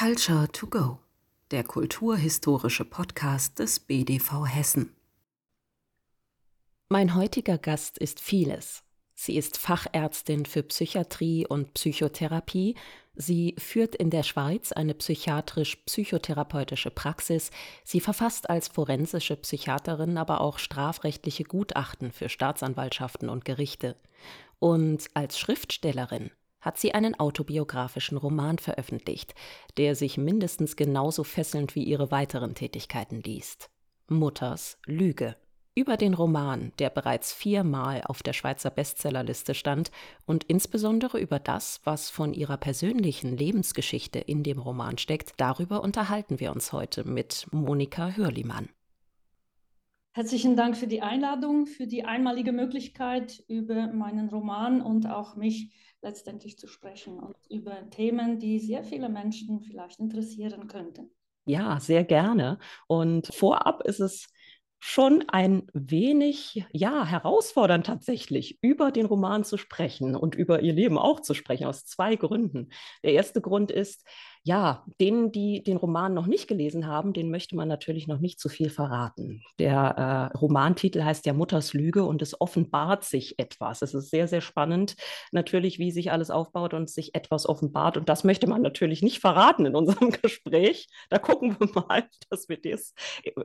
Culture to Go, der kulturhistorische Podcast des BDV Hessen. Mein heutiger Gast ist vieles. Sie ist Fachärztin für Psychiatrie und Psychotherapie. Sie führt in der Schweiz eine psychiatrisch-psychotherapeutische Praxis. Sie verfasst als forensische Psychiaterin aber auch strafrechtliche Gutachten für Staatsanwaltschaften und Gerichte. Und als Schriftstellerin hat sie einen autobiografischen Roman veröffentlicht, der sich mindestens genauso fesselnd wie ihre weiteren Tätigkeiten liest. Mutters Lüge. Über den Roman, der bereits viermal auf der Schweizer Bestsellerliste stand, und insbesondere über das, was von ihrer persönlichen Lebensgeschichte in dem Roman steckt, darüber unterhalten wir uns heute mit Monika Hörlimann. Herzlichen Dank für die Einladung, für die einmalige Möglichkeit, über meinen Roman und auch mich letztendlich zu sprechen und über Themen, die sehr viele Menschen vielleicht interessieren könnten. Ja, sehr gerne. Und vorab ist es schon ein wenig, ja, herausfordernd tatsächlich, über den Roman zu sprechen und über ihr Leben auch zu sprechen, aus zwei Gründen. Der erste Grund ist, ja, denen, die den Roman noch nicht gelesen haben, den möchte man natürlich noch nicht zu viel verraten. Der äh, Romantitel heißt ja Mutters Lüge und es offenbart sich etwas. Es ist sehr, sehr spannend, natürlich, wie sich alles aufbaut und sich etwas offenbart. Und das möchte man natürlich nicht verraten in unserem Gespräch. Da gucken wir mal, dass wir das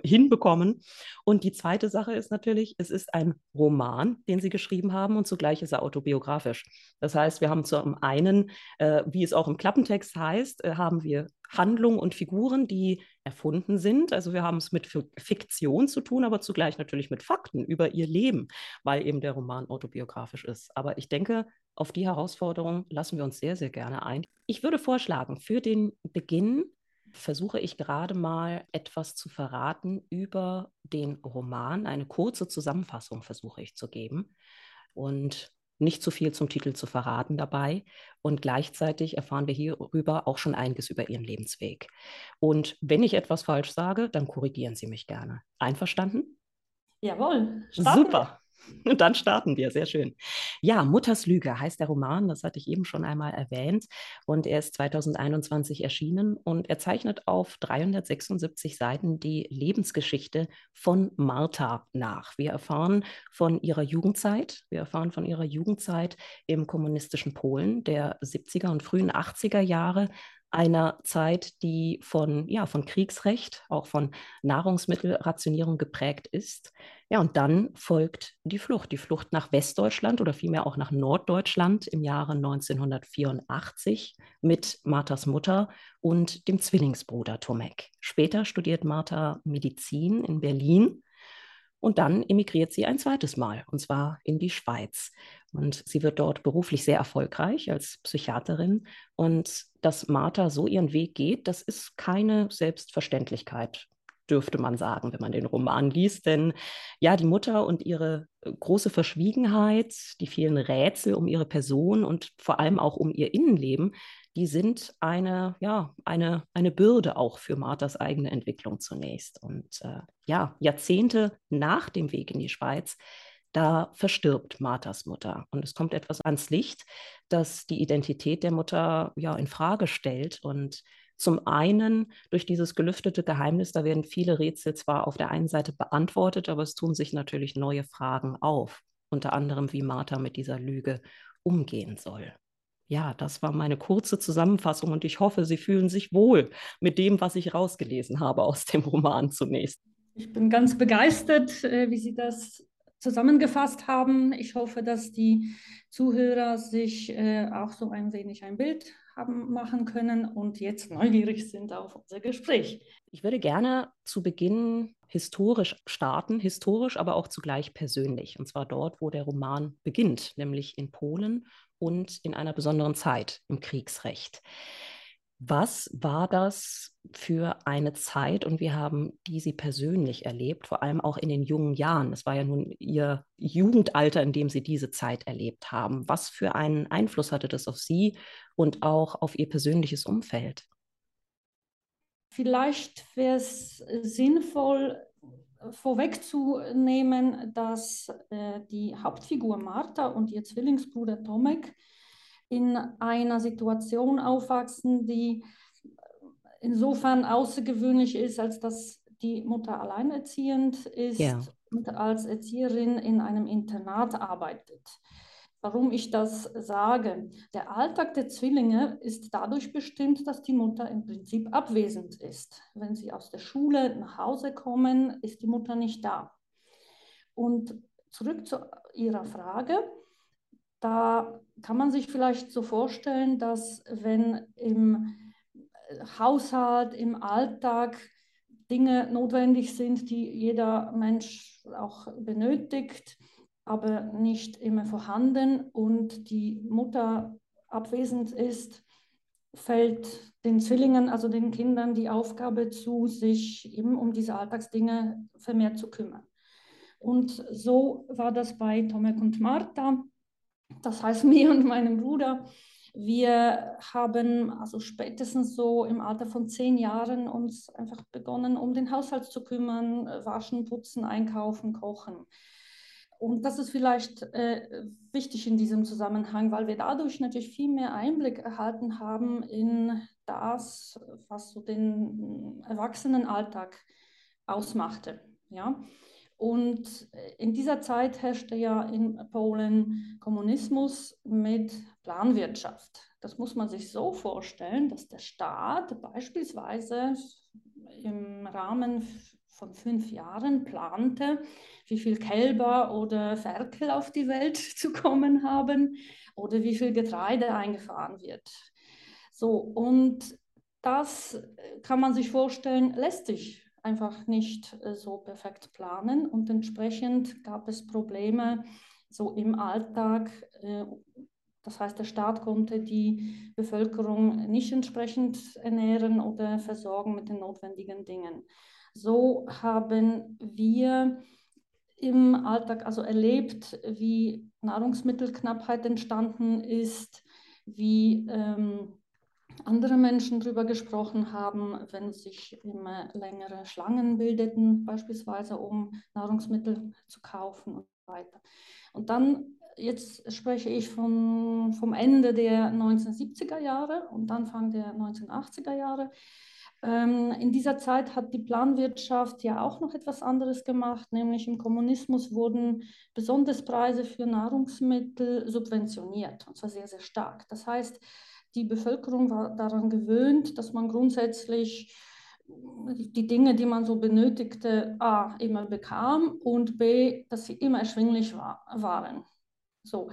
hinbekommen. Und die zweite Sache ist natürlich, es ist ein Roman, den Sie geschrieben haben und zugleich ist er autobiografisch. Das heißt, wir haben zum einen, äh, wie es auch im Klappentext heißt, äh, haben wir Handlungen und Figuren, die erfunden sind. Also wir haben es mit Fiktion zu tun, aber zugleich natürlich mit Fakten über ihr Leben, weil eben der Roman autobiografisch ist. Aber ich denke, auf die Herausforderung lassen wir uns sehr, sehr gerne ein. Ich würde vorschlagen, für den Beginn versuche ich gerade mal etwas zu verraten über den Roman. Eine kurze Zusammenfassung versuche ich zu geben. Und nicht zu viel zum Titel zu verraten dabei. Und gleichzeitig erfahren wir hierüber auch schon einiges über Ihren Lebensweg. Und wenn ich etwas falsch sage, dann korrigieren Sie mich gerne. Einverstanden? Jawohl. Super. Und dann starten wir, sehr schön. Ja, Mutters Lüge heißt der Roman, das hatte ich eben schon einmal erwähnt. Und er ist 2021 erschienen und er zeichnet auf 376 Seiten die Lebensgeschichte von Martha nach. Wir erfahren von ihrer Jugendzeit, wir erfahren von ihrer Jugendzeit im kommunistischen Polen der 70er und frühen 80er Jahre, einer Zeit, die von, ja, von Kriegsrecht, auch von Nahrungsmittelrationierung geprägt ist. Ja, und dann folgt die Flucht, die Flucht nach Westdeutschland oder vielmehr auch nach Norddeutschland im Jahre 1984 mit Marthas Mutter und dem Zwillingsbruder Tomek. Später studiert Martha Medizin in Berlin und dann emigriert sie ein zweites Mal, und zwar in die Schweiz. Und sie wird dort beruflich sehr erfolgreich als Psychiaterin. Und dass Martha so ihren Weg geht, das ist keine Selbstverständlichkeit dürfte man sagen, wenn man den Roman liest. Denn ja, die Mutter und ihre äh, große Verschwiegenheit, die vielen Rätsel um ihre Person und vor allem auch um ihr Innenleben, die sind eine, ja, eine, eine Bürde auch für Marthas eigene Entwicklung zunächst. Und äh, ja, Jahrzehnte nach dem Weg in die Schweiz, da verstirbt Marthas Mutter. Und es kommt etwas ans Licht, das die Identität der Mutter ja in Frage stellt und zum einen durch dieses gelüftete Geheimnis, da werden viele Rätsel zwar auf der einen Seite beantwortet, aber es tun sich natürlich neue Fragen auf. Unter anderem, wie Martha mit dieser Lüge umgehen soll. Ja, das war meine kurze Zusammenfassung und ich hoffe, Sie fühlen sich wohl mit dem, was ich rausgelesen habe aus dem Roman zunächst. Ich bin ganz begeistert, äh, wie Sie das zusammengefasst haben. Ich hoffe, dass die Zuhörer sich äh, auch so ein wenig ein Bild haben machen können und jetzt neugierig sind auf unser Gespräch. Ich würde gerne zu Beginn historisch starten, historisch, aber auch zugleich persönlich. Und zwar dort, wo der Roman beginnt, nämlich in Polen und in einer besonderen Zeit im Kriegsrecht. Was war das für eine Zeit und wie haben die Sie persönlich erlebt, vor allem auch in den jungen Jahren? Es war ja nun Ihr Jugendalter, in dem Sie diese Zeit erlebt haben. Was für einen Einfluss hatte das auf Sie und auch auf Ihr persönliches Umfeld? Vielleicht wäre es sinnvoll, vorwegzunehmen, dass äh, die Hauptfigur Martha und ihr Zwillingsbruder Tomek in einer Situation aufwachsen, die insofern außergewöhnlich ist, als dass die Mutter alleinerziehend ist ja. und als Erzieherin in einem Internat arbeitet. Warum ich das sage? Der Alltag der Zwillinge ist dadurch bestimmt, dass die Mutter im Prinzip abwesend ist. Wenn sie aus der Schule nach Hause kommen, ist die Mutter nicht da. Und zurück zu Ihrer Frage. Da kann man sich vielleicht so vorstellen, dass wenn im Haushalt, im Alltag Dinge notwendig sind, die jeder Mensch auch benötigt, aber nicht immer vorhanden und die Mutter abwesend ist, fällt den Zwillingen, also den Kindern, die Aufgabe zu, sich eben um diese Alltagsdinge vermehrt zu kümmern. Und so war das bei Tomek und Martha, das heißt mir und meinem Bruder. Wir haben also spätestens so im Alter von zehn Jahren uns einfach begonnen, um den Haushalt zu kümmern, waschen, putzen, einkaufen, kochen. Und das ist vielleicht äh, wichtig in diesem Zusammenhang, weil wir dadurch natürlich viel mehr Einblick erhalten haben in das, was so den Erwachsenenalltag ausmachte. Ja? Und in dieser Zeit herrschte ja in Polen Kommunismus mit Planwirtschaft. Das muss man sich so vorstellen, dass der Staat beispielsweise im Rahmen von fünf Jahren plante, wie viel Kälber oder Ferkel auf die Welt zu kommen haben oder wie viel Getreide eingefahren wird. So, und das kann man sich vorstellen, lässt sich einfach nicht äh, so perfekt planen und entsprechend gab es Probleme so im Alltag. Äh, das heißt, der Staat konnte die Bevölkerung nicht entsprechend ernähren oder versorgen mit den notwendigen Dingen. So haben wir im Alltag also erlebt, wie Nahrungsmittelknappheit entstanden ist, wie ähm, andere Menschen darüber gesprochen haben, wenn sich immer längere Schlangen bildeten, beispielsweise um Nahrungsmittel zu kaufen und so weiter. Und dann, jetzt spreche ich von, vom Ende der 1970er Jahre und Anfang der 1980er Jahre. Ähm, in dieser Zeit hat die Planwirtschaft ja auch noch etwas anderes gemacht, nämlich im Kommunismus wurden besonders Preise für Nahrungsmittel subventioniert, und zwar sehr, sehr stark. Das heißt, die Bevölkerung war daran gewöhnt, dass man grundsätzlich die Dinge, die man so benötigte, A, immer bekam und B, dass sie immer erschwinglich war, waren. So.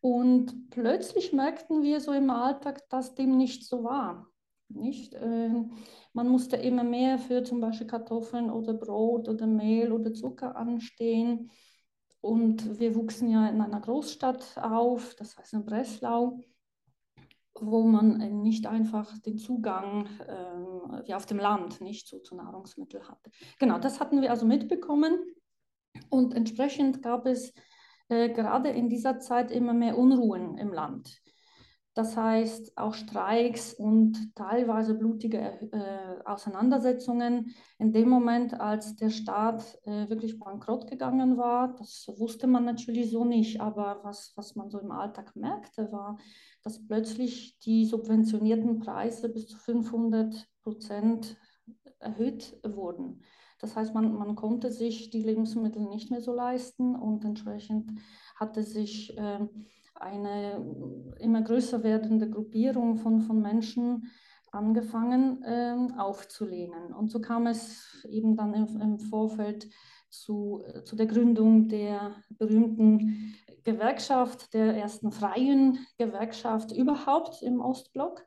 Und plötzlich merkten wir so im Alltag, dass dem nicht so war. Nicht? Ähm, man musste immer mehr für zum Beispiel Kartoffeln oder Brot oder Mehl oder Zucker anstehen. Und wir wuchsen ja in einer Großstadt auf, das heißt in Breslau wo man äh, nicht einfach den Zugang äh, wie auf dem Land nicht so zu Nahrungsmitteln hatte. Genau, das hatten wir also mitbekommen und entsprechend gab es äh, gerade in dieser Zeit immer mehr Unruhen im Land. Das heißt auch Streiks und teilweise blutige äh, Auseinandersetzungen in dem Moment, als der Staat äh, wirklich bankrott gegangen war. Das wusste man natürlich so nicht, aber was, was man so im Alltag merkte, war, dass plötzlich die subventionierten Preise bis zu 500 Prozent erhöht wurden. Das heißt, man, man konnte sich die Lebensmittel nicht mehr so leisten und entsprechend hatte sich äh, eine immer größer werdende Gruppierung von, von Menschen angefangen äh, aufzulehnen. Und so kam es eben dann im, im Vorfeld zu, zu der Gründung der berühmten Gewerkschaft, der ersten freien Gewerkschaft überhaupt im Ostblock,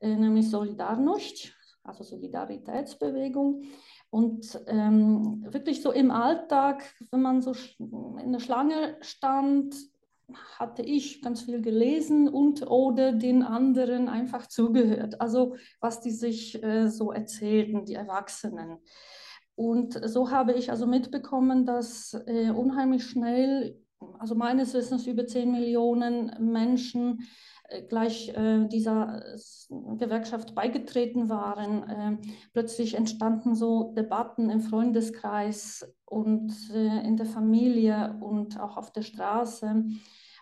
äh, nämlich Solidarność, also Solidaritätsbewegung. Und ähm, wirklich so im Alltag, wenn man so in der Schlange stand, hatte ich ganz viel gelesen und oder den anderen einfach zugehört. Also was die sich äh, so erzählten, die Erwachsenen. Und so habe ich also mitbekommen, dass äh, unheimlich schnell, also meines Wissens über 10 Millionen Menschen gleich äh, dieser äh, Gewerkschaft beigetreten waren. Äh, plötzlich entstanden so Debatten im Freundeskreis und äh, in der Familie und auch auf der Straße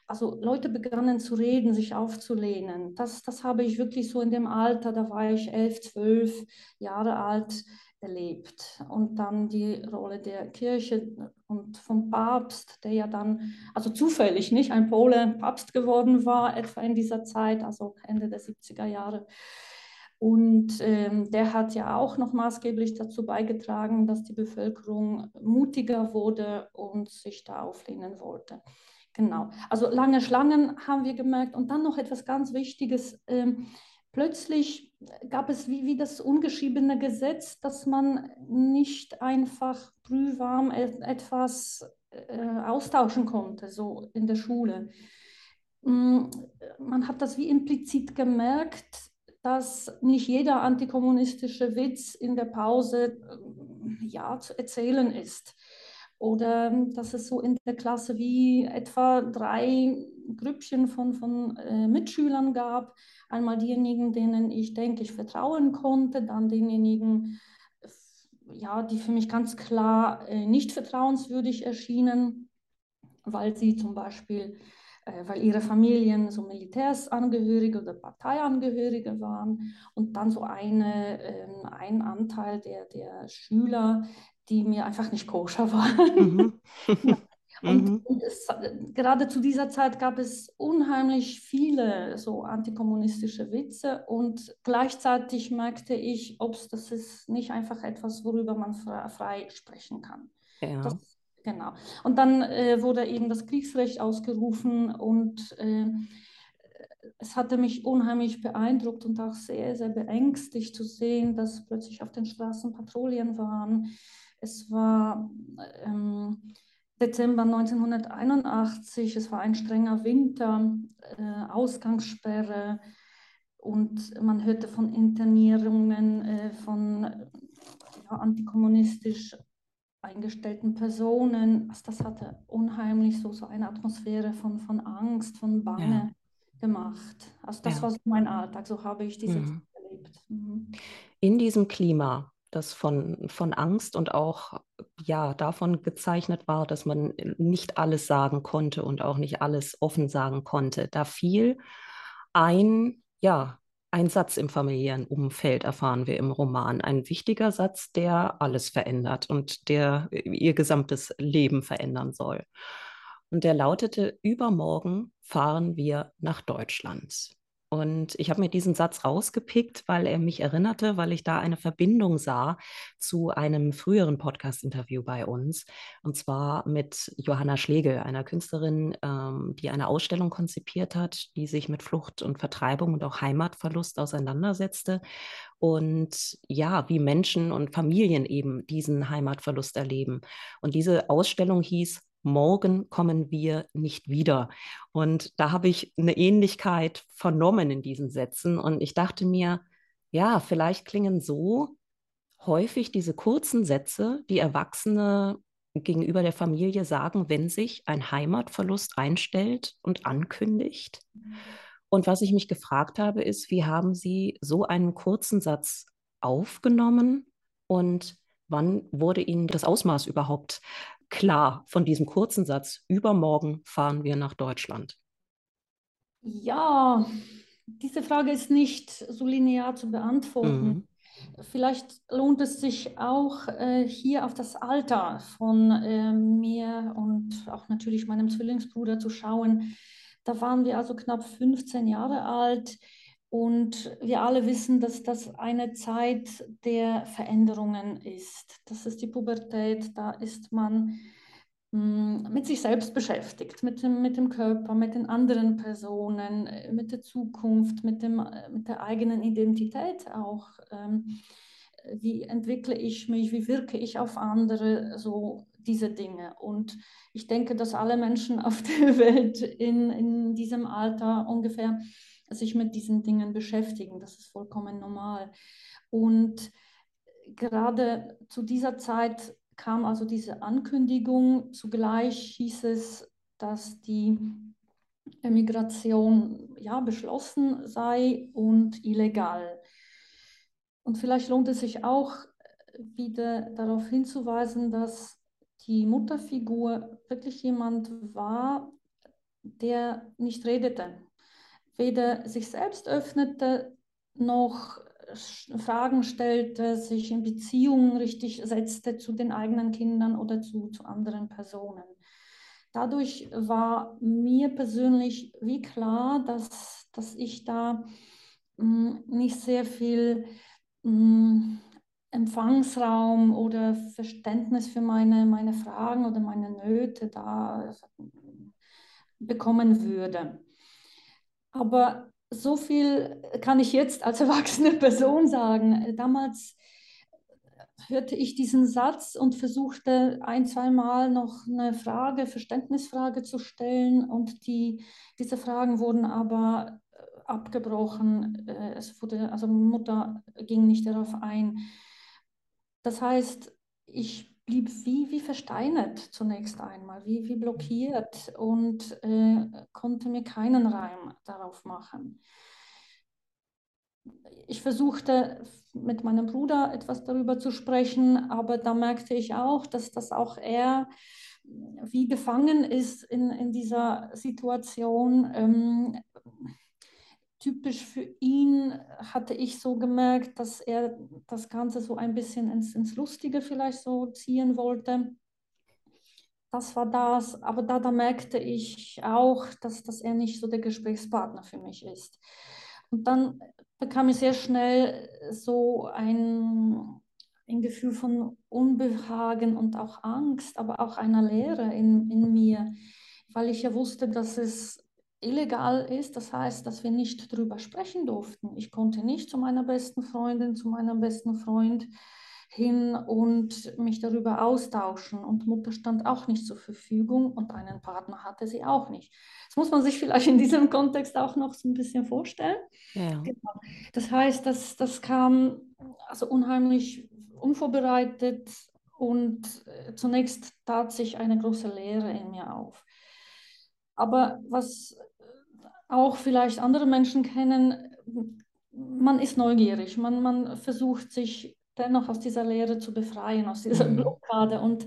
also Leute begannen zu reden, sich aufzulehnen. Das, das habe ich wirklich so in dem Alter, da war ich elf, zwölf Jahre alt, erlebt. Und dann die Rolle der Kirche und vom Papst, der ja dann, also zufällig nicht, ein Pole Papst geworden war, etwa in dieser Zeit, also Ende der 70er Jahre. Und ähm, der hat ja auch noch maßgeblich dazu beigetragen, dass die Bevölkerung mutiger wurde und sich da auflehnen wollte. Genau. Also lange Schlangen haben wir gemerkt. Und dann noch etwas ganz Wichtiges. Ähm, plötzlich gab es wie, wie das ungeschriebene Gesetz, dass man nicht einfach brühwarm etwas äh, austauschen konnte, so in der Schule. Mm, man hat das wie implizit gemerkt, dass nicht jeder antikommunistische Witz in der Pause äh, ja, zu erzählen ist. Oder dass es so in der Klasse wie etwa drei Grüppchen von, von äh, Mitschülern gab. Einmal diejenigen, denen ich denke, ich vertrauen konnte, dann denjenigen, ja, die für mich ganz klar äh, nicht vertrauenswürdig erschienen, weil sie zum Beispiel äh, weil ihre Familien so Militärsangehörige oder Parteiangehörige waren und dann so eine, ähm, ein Anteil der, der Schüler, die mir einfach nicht koscher waren. Mhm. Und, mhm. und es, gerade zu dieser Zeit gab es unheimlich viele so antikommunistische Witze und gleichzeitig merkte ich, ob das ist nicht einfach etwas, worüber man frei sprechen kann. Ja. Das Genau. Und dann äh, wurde eben das Kriegsrecht ausgerufen und äh, es hatte mich unheimlich beeindruckt und auch sehr, sehr beängstigt zu sehen, dass plötzlich auf den Straßen Patrouillen waren. Es war ähm, Dezember 1981, es war ein strenger Winter, äh, Ausgangssperre und man hörte von Internierungen, äh, von ja, antikommunistisch eingestellten Personen. Also das hatte unheimlich so, so eine Atmosphäre von, von Angst, von Bange ja. gemacht. Also das ja. war so mein Alltag, so habe ich diese mhm. Zeit erlebt. Mhm. In diesem Klima, das von, von Angst und auch ja davon gezeichnet war, dass man nicht alles sagen konnte und auch nicht alles offen sagen konnte, da fiel ein ja ein Satz im familiären Umfeld, erfahren wir im Roman. Ein wichtiger Satz, der alles verändert und der ihr gesamtes Leben verändern soll. Und der lautete, übermorgen fahren wir nach Deutschland. Und ich habe mir diesen Satz rausgepickt, weil er mich erinnerte, weil ich da eine Verbindung sah zu einem früheren Podcast-Interview bei uns. Und zwar mit Johanna Schlegel, einer Künstlerin, ähm, die eine Ausstellung konzipiert hat, die sich mit Flucht und Vertreibung und auch Heimatverlust auseinandersetzte. Und ja, wie Menschen und Familien eben diesen Heimatverlust erleben. Und diese Ausstellung hieß morgen kommen wir nicht wieder. Und da habe ich eine Ähnlichkeit vernommen in diesen Sätzen. Und ich dachte mir, ja, vielleicht klingen so häufig diese kurzen Sätze, die Erwachsene gegenüber der Familie sagen, wenn sich ein Heimatverlust einstellt und ankündigt. Und was ich mich gefragt habe, ist, wie haben Sie so einen kurzen Satz aufgenommen und wann wurde Ihnen das Ausmaß überhaupt klar von diesem kurzen Satz, übermorgen fahren wir nach Deutschland? Ja, diese Frage ist nicht so linear zu beantworten. Mhm. Vielleicht lohnt es sich auch äh, hier auf das Alter von äh, mir und auch natürlich meinem Zwillingsbruder zu schauen. Da waren wir also knapp 15 Jahre alt. Und wir alle wissen, dass das eine Zeit der Veränderungen ist. Das ist die Pubertät, da ist man hm, mit sich selbst beschäftigt, mit dem, mit dem Körper, mit den anderen Personen, äh, mit der Zukunft, mit, dem, äh, mit der eigenen Identität auch. Ähm, wie entwickle ich mich, wie wirke ich auf andere, so diese Dinge. Und ich denke, dass alle Menschen auf der Welt in, in diesem Alter ungefähr sich mit diesen Dingen beschäftigen. Das ist vollkommen normal. Und gerade zu dieser Zeit kam also diese Ankündigung. Zugleich hieß es, dass die Emigration ja beschlossen sei und illegal. Und vielleicht lohnt es sich auch wieder darauf hinzuweisen, dass die Mutterfigur wirklich jemand war, der nicht redete, weder sich selbst öffnete, noch Fragen stellte, sich in Beziehungen richtig setzte zu den eigenen Kindern oder zu, zu anderen Personen. Dadurch war mir persönlich wie klar, dass, dass ich da mh, hm, nicht sehr viel mh, hm, Empfangsraum oder Verständnis für meine, meine Fragen oder meine Nöte da bekommen würde. Aber so viel kann ich jetzt als erwachsene Person sagen. Damals hörte ich diesen Satz und versuchte ein, zwei Mal noch eine Frage, Verständnisfrage zu stellen und die, diese Fragen wurden aber abgebrochen. Äh, es wurde, also Mutter ging nicht darauf ein. Das heißt, ich blieb wie, wie versteinert zunächst einmal, wie, wie blockiert und äh, konnte mir keinen Reim darauf machen. Ich versuchte mit meinem Bruder etwas darüber zu sprechen, aber da merkte ich auch, dass das auch er wie gefangen ist in, in dieser Situation. Ähm, typisch für ihn hatte ich so gemerkt, dass er das Ganze so ein bisschen ins, ins Lustige vielleicht so ziehen wollte. Das war das, aber da, da merkte ich auch, dass, dass er nicht so der Gesprächspartner für mich ist. Und dann bekam ich sehr schnell so ein, ein Gefühl von Unbehagen und auch Angst, aber auch einer Leere in, in mir, weil ich ja wusste, dass es illegal ist. Das heißt, dass wir nicht darüber sprechen durften. Ich konnte nicht zu meiner besten Freundin, zu meinem besten Freund hin und mich darüber austauschen. Und Mutter stand auch nicht zur Verfügung und einen Partner hatte sie auch nicht. Das muss man sich vielleicht in diesem Kontext auch noch so ein bisschen vorstellen. Ja. Genau. Das heißt, dass das kam also unheimlich unvorbereitet und äh, zunächst tat sich eine große Leere in mir auf. Aber was auch vielleicht andere Menschen kennen, man ist neugierig, man, man versucht sich dennoch aus dieser Lehre zu befreien, aus dieser mhm. Blockade. Und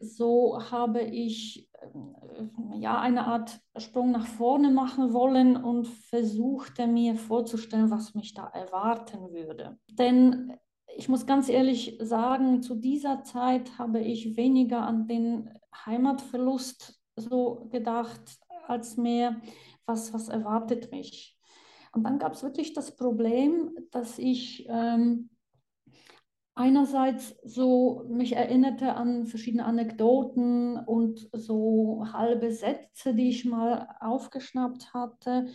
so habe ich äh, ja eine Art Sprung nach vorne machen wollen und versuchte mir vorzustellen, was mich da erwarten würde. Denn ich muss ganz ehrlich sagen, zu dieser Zeit habe ich weniger an den Heimatverlust so gedacht, als mehr was, was erwartet mich. Und dann gab es wirklich das Problem, dass ich ähm, einerseits so mich erinnerte an verschiedene Anekdoten und so halbe Sätze, die ich mal aufgeschnappt hatte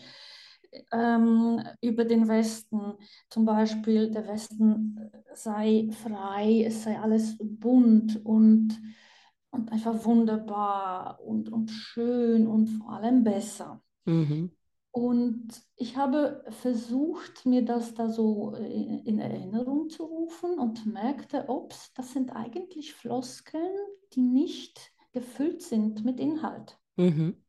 ähm, über den Westen. Zum Beispiel, der Westen sei frei, es sei alles bunt und, und einfach wunderbar und, und schön und vor allem besser. Mhm. Und ich habe versucht, mir das da so äh, in Erinnerung zu rufen und merkte, ups, das sind eigentlich Floskeln, die nicht gefüllt sind mit Inhalt. Mhm.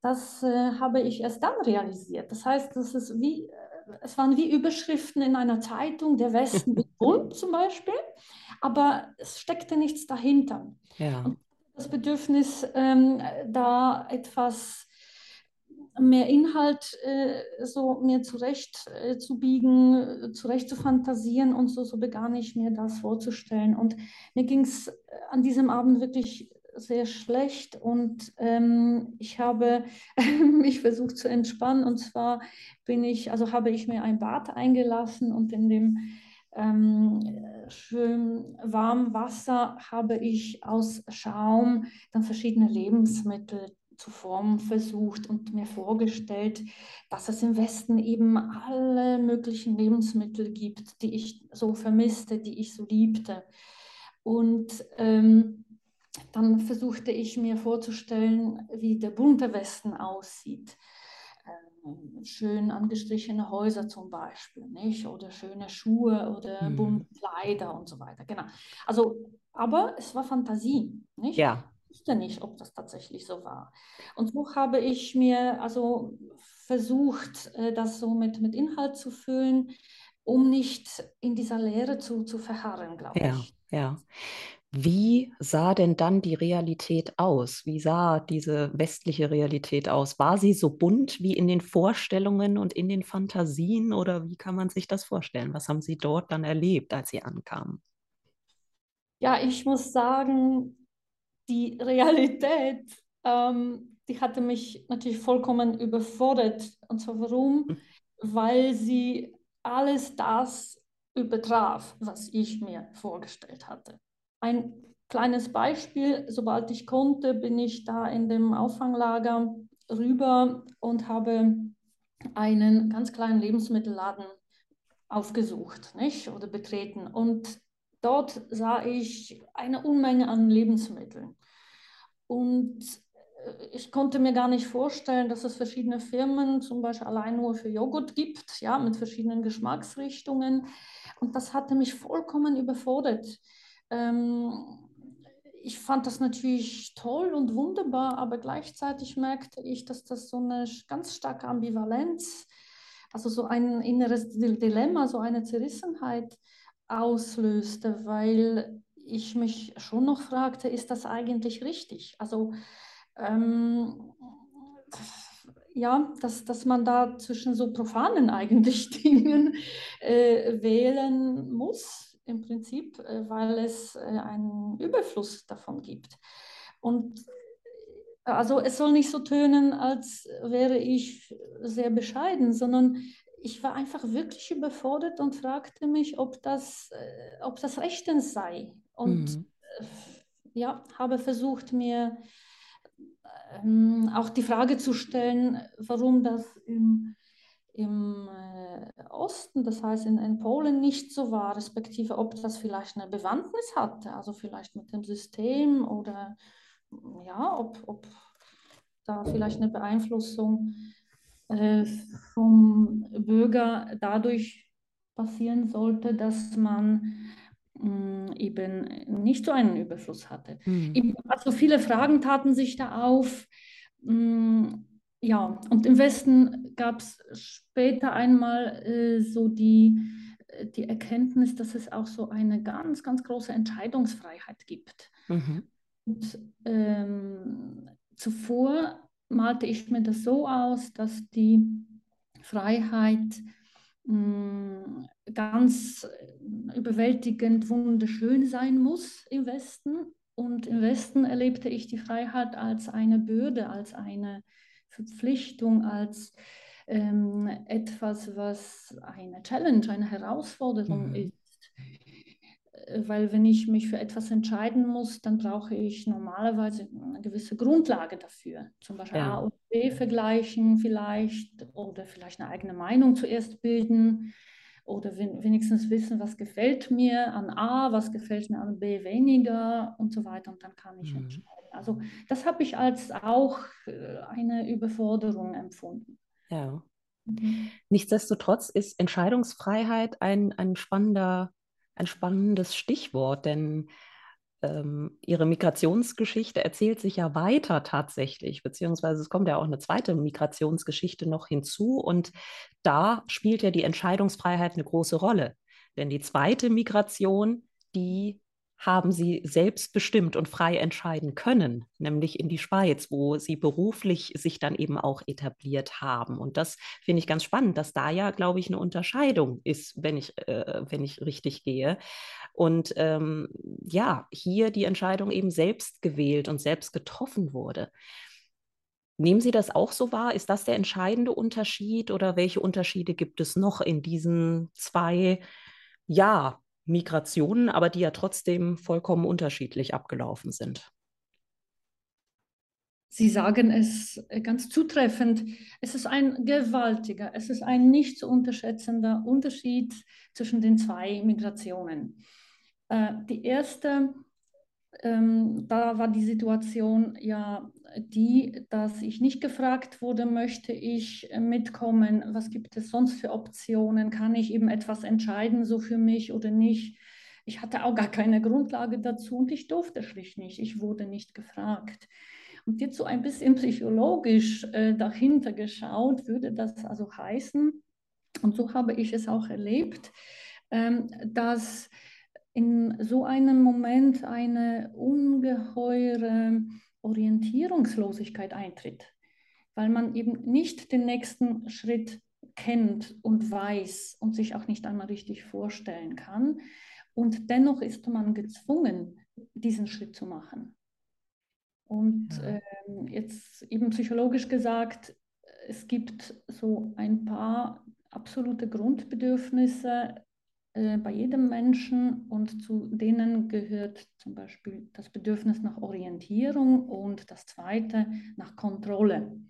Das äh, habe ich erst dann realisiert. Das heißt, das ist wie, äh, es waren wie Überschriften in einer Zeitung, der Westen ist bunt zum Beispiel, aber es steckte nichts dahinter. Ja. Und das Bedürfnis, ähm, da etwas mehr Inhalt äh, so mir zurecht äh, zu biegen, zurecht zu fantasieren und so, so begann ich mir das vorzustellen. Und mir ging es an diesem Abend wirklich sehr schlecht und ähm, ich habe mich versucht zu entspannen und zwar bin ich, also habe ich mir ein Bad eingelassen und in dem ähm, schön warmen Wasser habe ich aus Schaum dann verschiedene Lebensmittel zu formen versucht und mir vorgestellt, dass es im Westen eben alle möglichen Lebensmittel gibt, die ich so vermisste, die ich so liebte. Und ähm, dann versuchte ich mir vorzustellen, wie der bunte Westen aussieht. Ähm, schön angestrichene Häuser zum Beispiel, nicht? Oder schöne Schuhe oder mhm. bunte Kleider und so weiter. Genau. Also, aber es war Fantasie, nicht? Ja wusste nicht, ob das tatsächlich so war. Und so habe ich mir also versucht, äh, das so mit, mit Inhalt zu füllen, um nicht in dieser Lehre zu, zu verharren, glaube ja, ich. Ja. Wie sah denn dann die Realität aus? Wie sah diese westliche Realität aus? War sie so bunt wie in den Vorstellungen und in den Fantasien oder wie kann man sich das vorstellen? Was haben Sie dort dann erlebt, als Sie ankamen? Ja, ich muss sagen, die Realität, ähm, die hatte mich natürlich vollkommen überfordert. Und zwar warum? Hm. Weil sie alles das übertraf, was ich mir vorgestellt hatte. Ein kleines Beispiel, sobald ich konnte, bin ich da in dem Auffanglager rüber und habe einen ganz kleinen Lebensmittelladen aufgesucht nicht? oder betreten. Und dort sah ich eine Unmenge an Lebensmitteln. Und äh, ich konnte mir gar nicht vorstellen, dass es verschiedene Firmen zum Beispiel allein nur für Joghurt gibt, ja, mit verschiedenen Geschmacksrichtungen. Und das hatte mich vollkommen überfordert. Ähm, ich fand das natürlich toll und wunderbar, aber gleichzeitig merkte ich, dass das so eine ganz starke Ambivalenz, also so ein inneres Dilemma, so eine Zerrissenheit auslöste, weil ich mich schon noch fragte, ist das eigentlich richtig? Also ähm, ja, dass, dass man da zwischen so profanen eigentlich Dingen äh, wählen muss im Prinzip, äh, weil es äh, einen Überfluss davon gibt. Und äh, also es soll nicht so tönen, als wäre ich sehr bescheiden, sondern ich war einfach wirklich überfordert und fragte mich, ob das, ob das rechtens sei. Und mhm. ja, habe versucht, mir ähm, auch die Frage zu stellen, warum das im im äh, Osten, das heißt in, in, Polen, nicht so war, respektive ob das vielleicht eine Bewandtnis hatte, also vielleicht mit dem System oder ja, ob, ob da vielleicht eine Beeinflussung äh, vom Bürger dadurch passieren sollte, dass man mh, mm, eben nicht so einen Überfluss hatte. Mhm. Also viele Fragen taten sich da auf. Mh, mm, ja, und im Westen gab es später einmal äh, so die, äh, die Erkenntnis, dass es auch so eine ganz, ganz große Entscheidungsfreiheit gibt. Mhm. Und ähm, zuvor malte ich mir das so aus, dass die Freiheit mh, mm, ganz überwältigend wunderschön sein muss im Westen. Und im Westen erlebte ich die Freiheit als eine Bürde, als eine Verpflichtung, als ähm, etwas, was eine Challenge, eine Herausforderung mhm. ist. Äh, weil wenn ich mich für etwas entscheiden muss, dann brauche ich normalerweise eine gewisse Grundlage dafür. Zum Beispiel ja. A und B vergleichen vielleicht oder vielleicht eine eigene Meinung zuerst bilden oder wenigstens wissen, was gefällt mir an A, was gefällt mir an B weniger und so weiter. Und dann kann ich mhm. entscheiden. Also das habe ich als auch äh, eine Überforderung empfunden. Ja. Mhm. Nichtsdestotrotz ist Entscheidungsfreiheit ein, ein, spannender, ein spannendes Stichwort, denn ähm, ihre Migrationsgeschichte erzählt sich ja weiter tatsächlich, beziehungsweise es kommt ja auch eine zweite Migrationsgeschichte noch hinzu und da spielt ja die Entscheidungsfreiheit eine große Rolle. Denn die zweite Migration, die haben sie selbstbestimmt und frei entscheiden können, nämlich in die Schweiz, wo sie beruflich sich dann eben auch etabliert haben. Und das finde ich ganz spannend, dass da ja, glaube ich, eine Unterscheidung ist, wenn ich, äh, wenn ich richtig gehe. Und ähm, ja, hier die Entscheidung eben selbst gewählt und selbst getroffen wurde. Nehmen Sie das auch so wahr? Ist das der entscheidende Unterschied oder welche Unterschiede gibt es noch in diesen zwei, ja, Migrationen, aber die ja trotzdem vollkommen unterschiedlich abgelaufen sind. Sie sagen es äh, ganz zutreffend. Es ist ein gewaltiger, es ist ein nicht zu unterschätzender Unterschied zwischen den zwei Migrationen. Äh, die erste ähm, da war die Situation ja die, dass ich nicht gefragt wurde, möchte ich mitkommen, was gibt es sonst für Optionen, kann ich eben etwas entscheiden, so für mich oder nicht. Ich hatte auch gar keine Grundlage dazu und ich durfte schlicht nicht, ich wurde nicht gefragt. Und jetzt so ein bisschen psychologisch äh, dahinter geschaut, würde das also heißen, und so habe ich es auch erlebt, ähm, dass in so einem Moment eine ungeheure Orientierungslosigkeit eintritt, weil man eben nicht den nächsten Schritt kennt und weiß und sich auch nicht einmal richtig vorstellen kann. Und dennoch ist man gezwungen, diesen Schritt zu machen. Und ja. ähm, jetzt eben psychologisch gesagt, es gibt so ein paar absolute Grundbedürfnisse äh, bei jedem Menschen und zu denen gehört zum Beispiel das Bedürfnis nach Orientierung und das zweite nach Kontrolle.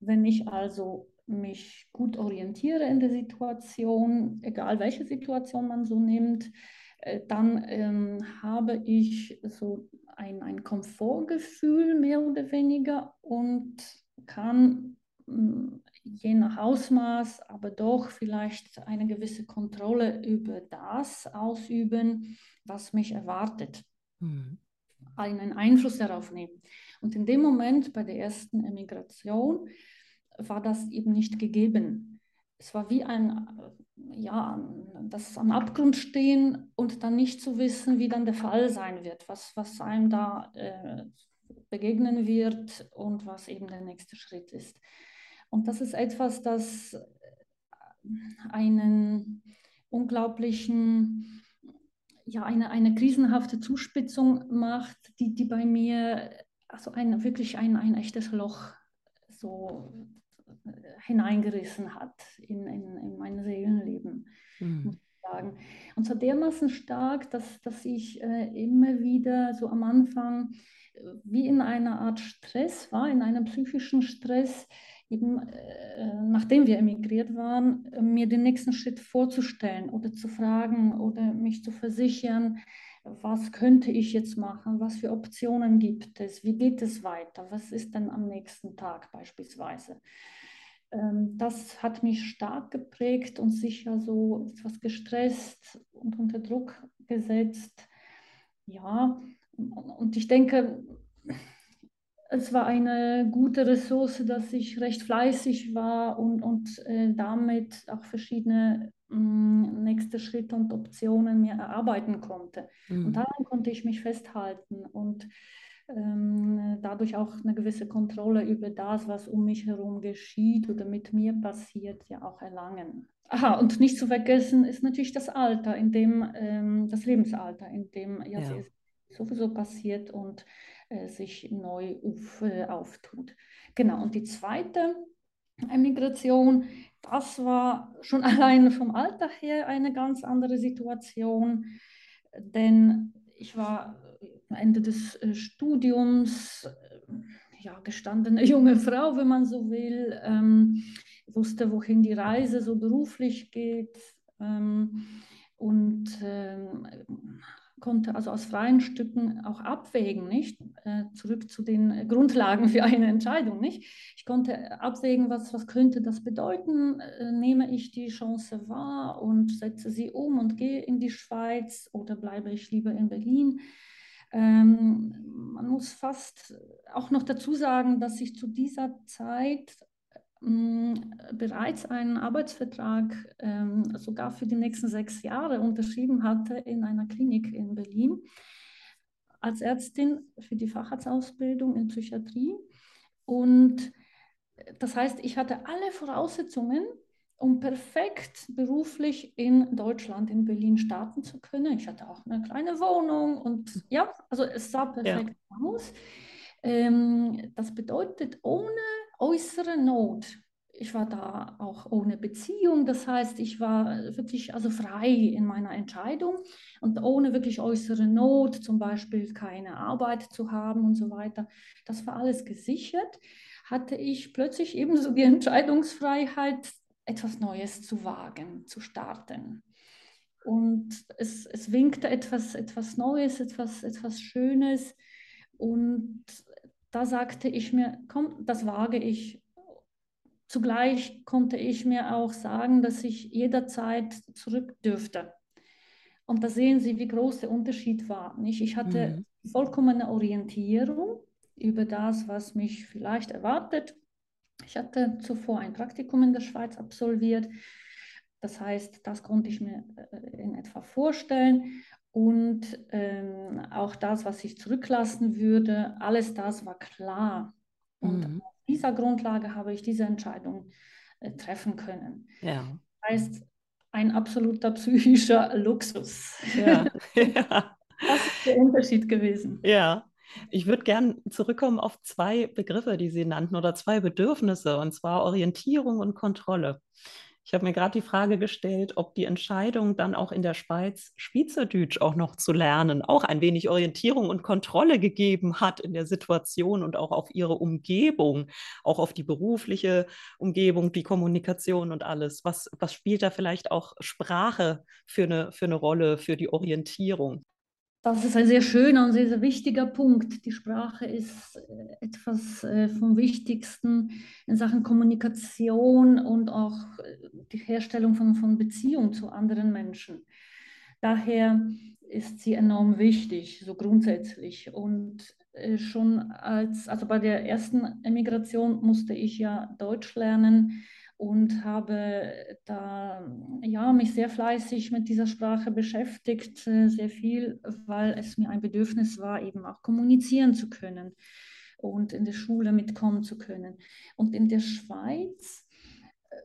Wenn ich also mich gut orientiere in der Situation, egal welche Situation man so nimmt, äh, dann ähm, habe ich so ein, ein Komfortgefühl mehr oder weniger und kann mm, je nach Ausmaß, aber doch vielleicht eine gewisse Kontrolle über das ausüben, was mich erwartet. Mhm. Einen Einfluss darauf nehmen. Und in dem Moment bei der ersten Emigration war das eben nicht gegeben. Es war wie ein, ja, das am Abgrund stehen und dann nicht zu wissen, wie dann der Fall sein wird, was, was einem da äh, begegnen wird und was eben der nächste Schritt ist. Und das ist etwas, das einen unglaublichen, ja, eine, eine krisenhafte Zuspitzung macht, die, die bei mir also ein, wirklich ein, ein echtes Loch so hineingerissen hat in, in, in mein Seelenleben, mhm. muss ich sagen. Und zwar dermaßen stark, dass, dass ich äh, immer wieder so am Anfang äh, wie in einer Art Stress war, in einem psychischen Stress, eben äh, nachdem wir emigriert waren, mir den nächsten Schritt vorzustellen oder zu fragen oder mich zu versichern, was könnte ich jetzt machen, was für Optionen gibt es, wie geht es weiter, was ist denn am nächsten Tag beispielsweise. Ähm, das hat mich stark geprägt und sicher so etwas gestresst und unter Druck gesetzt. Ja, und ich denke, es war eine gute Ressource, dass ich recht fleißig war und, und äh, damit auch verschiedene mh, mm, nächste Schritte und Optionen mir erarbeiten konnte. Mhm. Und daran konnte ich mich festhalten und ähm, dadurch auch eine gewisse Kontrolle über das, was um mich herum geschieht oder mit mir passiert, ja auch erlangen. Aha, und nicht zu vergessen ist natürlich das Alter, in dem, ähm, das Lebensalter, in dem ja, ja. sowieso passiert und sich neu auf, äh, auftut. Genau, und die zweite Emigration, das war schon allein vom Alter her eine ganz andere Situation, denn ich war am Ende des äh, Studiums äh, ja, gestandene junge Frau, wenn man so will, ähm, wusste, wohin die Reise so beruflich geht ähm, und ähm, konnte also aus freien Stücken auch abwägen, nicht? Äh, zurück zu den Grundlagen für eine Entscheidung, nicht? Ich konnte abwägen, was, was könnte das bedeuten? Äh, nehme ich die Chance wahr und setze sie um und gehe in die Schweiz oder bleibe ich lieber in Berlin? Ähm, man muss fast auch noch dazu sagen, dass ich zu dieser Zeit bereits einen Arbeitsvertrag ähm, sogar für die nächsten sechs Jahre unterschrieben hatte in einer Klinik in Berlin als Ärztin für die Facharztausbildung in Psychiatrie. Und das heißt, ich hatte alle Voraussetzungen, um perfekt beruflich in Deutschland, in Berlin starten zu können. Ich hatte auch eine kleine Wohnung und ja, also es sah perfekt ja. aus. Ähm, das bedeutet, ohne äußere Not. Ich war da auch ohne Beziehung, das heißt, ich war wirklich also frei in meiner Entscheidung und ohne wirklich äußere Not, zum Beispiel keine Arbeit zu haben und so weiter. Das war alles gesichert. Hatte ich plötzlich ebenso die Entscheidungsfreiheit, etwas Neues zu wagen, zu starten. Und es, es winkte etwas, etwas Neues, etwas, etwas Schönes. Und da sagte ich mir, komm, das wage ich. Zugleich konnte ich mir auch sagen, dass ich jederzeit zurück dürfte. Und da sehen Sie, wie groß der Unterschied war. Nicht? Ich hatte mhm. vollkommene Orientierung über das, was mich vielleicht erwartet. Ich hatte zuvor ein Praktikum in der Schweiz absolviert Das heißt, das konnte ich mir äh, in etwa vorstellen. Und ähm, auch das, was ich zurücklassen würde, alles das war klar. Und mhm. auf dieser Grundlage habe ich diese Entscheidung äh, treffen können. Ja. Das heißt, ein absoluter psychischer Luxus. Ja. ja. Das ist der Unterschied gewesen. Ja. Ich würde gerne zurückkommen auf zwei Begriffe, die Sie nannten, oder zwei Bedürfnisse, und zwar Orientierung und Kontrolle. Ich habe mir gerade die Frage gestellt, ob die Entscheidung dann auch in der Schweiz Schweizerdeutsch auch noch zu lernen, auch ein wenig Orientierung und Kontrolle gegeben hat in der Situation und auch auf ihre Umgebung, auch auf die berufliche Umgebung, die Kommunikation und alles. Was, was spielt da vielleicht auch Sprache für eine, für eine Rolle für die Orientierung? Das ist ein sehr schöner und sehr, sehr wichtiger Punkt. Die Sprache ist äh, etwas äh, vom Wichtigsten in Sachen Kommunikation und auch äh, die Herstellung von, von Beziehungen zu anderen Menschen. Daher ist sie enorm wichtig, so grundsätzlich. Und schon als, also bei der ersten Emigration musste ich ja Deutsch lernen und habe da ja, mich sehr fleißig mit dieser Sprache beschäftigt, äh, sehr viel, weil es mir ein Bedürfnis war, eben auch kommunizieren zu können und in der Schule mitkommen zu können. Und in der Schweiz äh,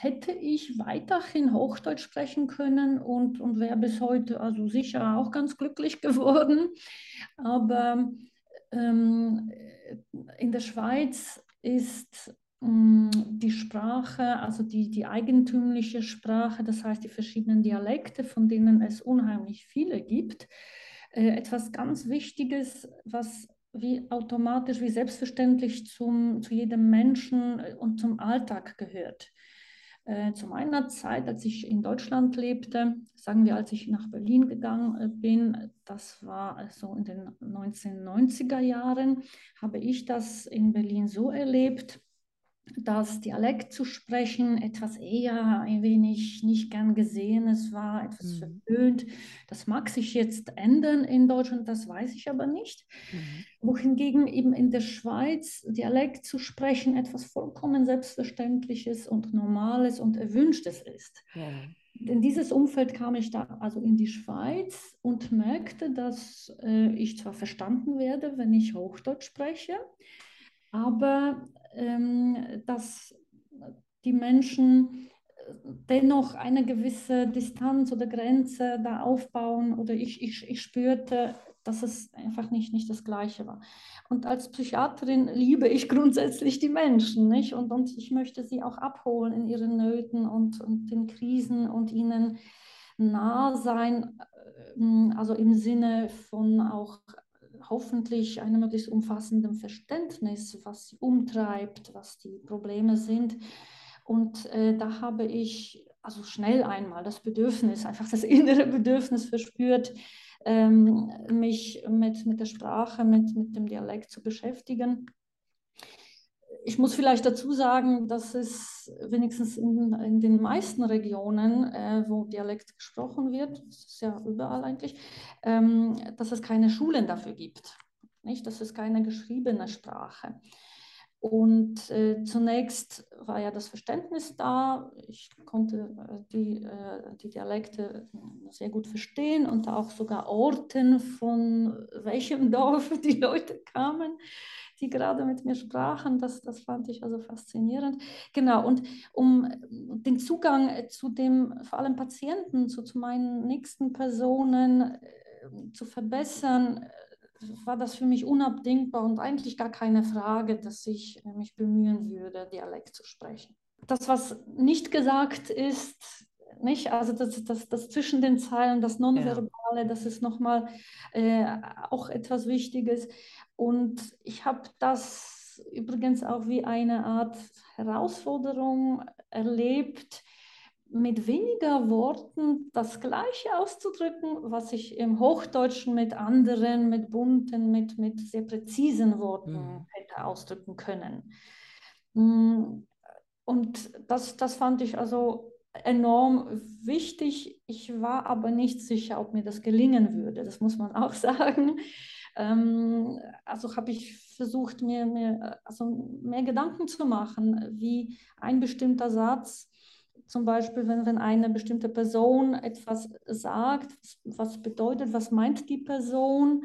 hätte ich weiterhin Hochdeutsch sprechen können und, und wäre bis heute also sicher auch ganz glücklich geworden. Aber ähm, in der Schweiz ist die Sprache, also die, die eigentümliche Sprache, das heißt die verschiedenen Dialekte, von denen es unheimlich viele gibt, äh, etwas ganz Wichtiges, was wie automatisch, wie selbstverständlich zum, zu jedem Menschen äh, und zum Alltag gehört. Äh, zu meiner Zeit, als ich in Deutschland lebte, sagen wir, als ich nach Berlin gegangen bin, das war so in den 1990er Jahren, habe ich das in Berlin so erlebt, das Dialekt zu sprechen etwas eher ein wenig nicht gern gesehenes war, etwas mhm. verpönt. Das mag sich jetzt ändern in Deutschland, das weiß ich aber nicht. Mhm. Wohingegen eben in der Schweiz Dialekt zu sprechen etwas vollkommen Selbstverständliches und Normales und Erwünschtes ist. Ja. In dieses Umfeld kam ich da also in die Schweiz und merkte, dass äh, ich zwar verstanden werde, wenn ich Hochdeutsch spreche, aber ähm, dass die Menschen äh, dennoch eine gewisse Distanz oder Grenze da aufbauen oder ich, ich, ich spürte, dass es einfach nicht, nicht das Gleiche war. Und als Psychiaterin liebe ich grundsätzlich die Menschen nicht? Und, und ich möchte sie auch abholen in ihren Nöten und, und den Krisen und ihnen nah sein, äh, also im Sinne von auch hoffentlich einem möglichst umfassenden Verständnis, was sie umtreibt, was die Probleme sind. Und äh, da habe ich also schnell einmal das Bedürfnis, einfach das innere Bedürfnis verspürt, ähm, mich mit, mit der Sprache, mit, mit dem Dialekt zu beschäftigen ich muss vielleicht dazu sagen, dass es wenigstens in, in den meisten Regionen, äh, wo Dialekt gesprochen wird, das ist ja überall eigentlich, ähm, dass es keine Schulen dafür gibt. Nicht? Das ist keine geschriebene Sprache. Und äh, zunächst war ja das Verständnis da. Ich konnte äh, die, äh, die Dialekte sehr gut verstehen und auch sogar Orten, von welchem Dorf die Leute kamen die gerade mit mir sprachen. Das, das fand ich also faszinierend. Genau, und um den Zugang zu dem, vor allem Patienten, zu, zu meinen nächsten Personen äh, zu verbessern, äh, war das für mich unabdingbar und eigentlich gar keine Frage, dass ich äh, mich bemühen würde, Dialekt zu sprechen. Das, was nicht gesagt ist, nicht? Also das, das, das zwischen den Zeilen, das Nonverbale, ja. das ist nochmal äh, auch etwas Wichtiges. Und ich habe das übrigens auch wie eine Art Herausforderung erlebt, mit weniger Worten das Gleiche auszudrücken, was ich im Hochdeutschen mit anderen, mit bunten, mit, mit sehr präzisen Worten mhm. hätte ausdrücken können. Mm, und das, das fand ich also enorm wichtig. Ich war aber nicht sicher, ob mir das gelingen würde. Das muss man auch sagen. Ähm, also habe ich versucht, mir, mir also mehr Gedanken zu machen, wie ein bestimmter Satz zum Beispiel, wenn, wenn eine bestimmte Person etwas sagt, was bedeutet, was meint die Person,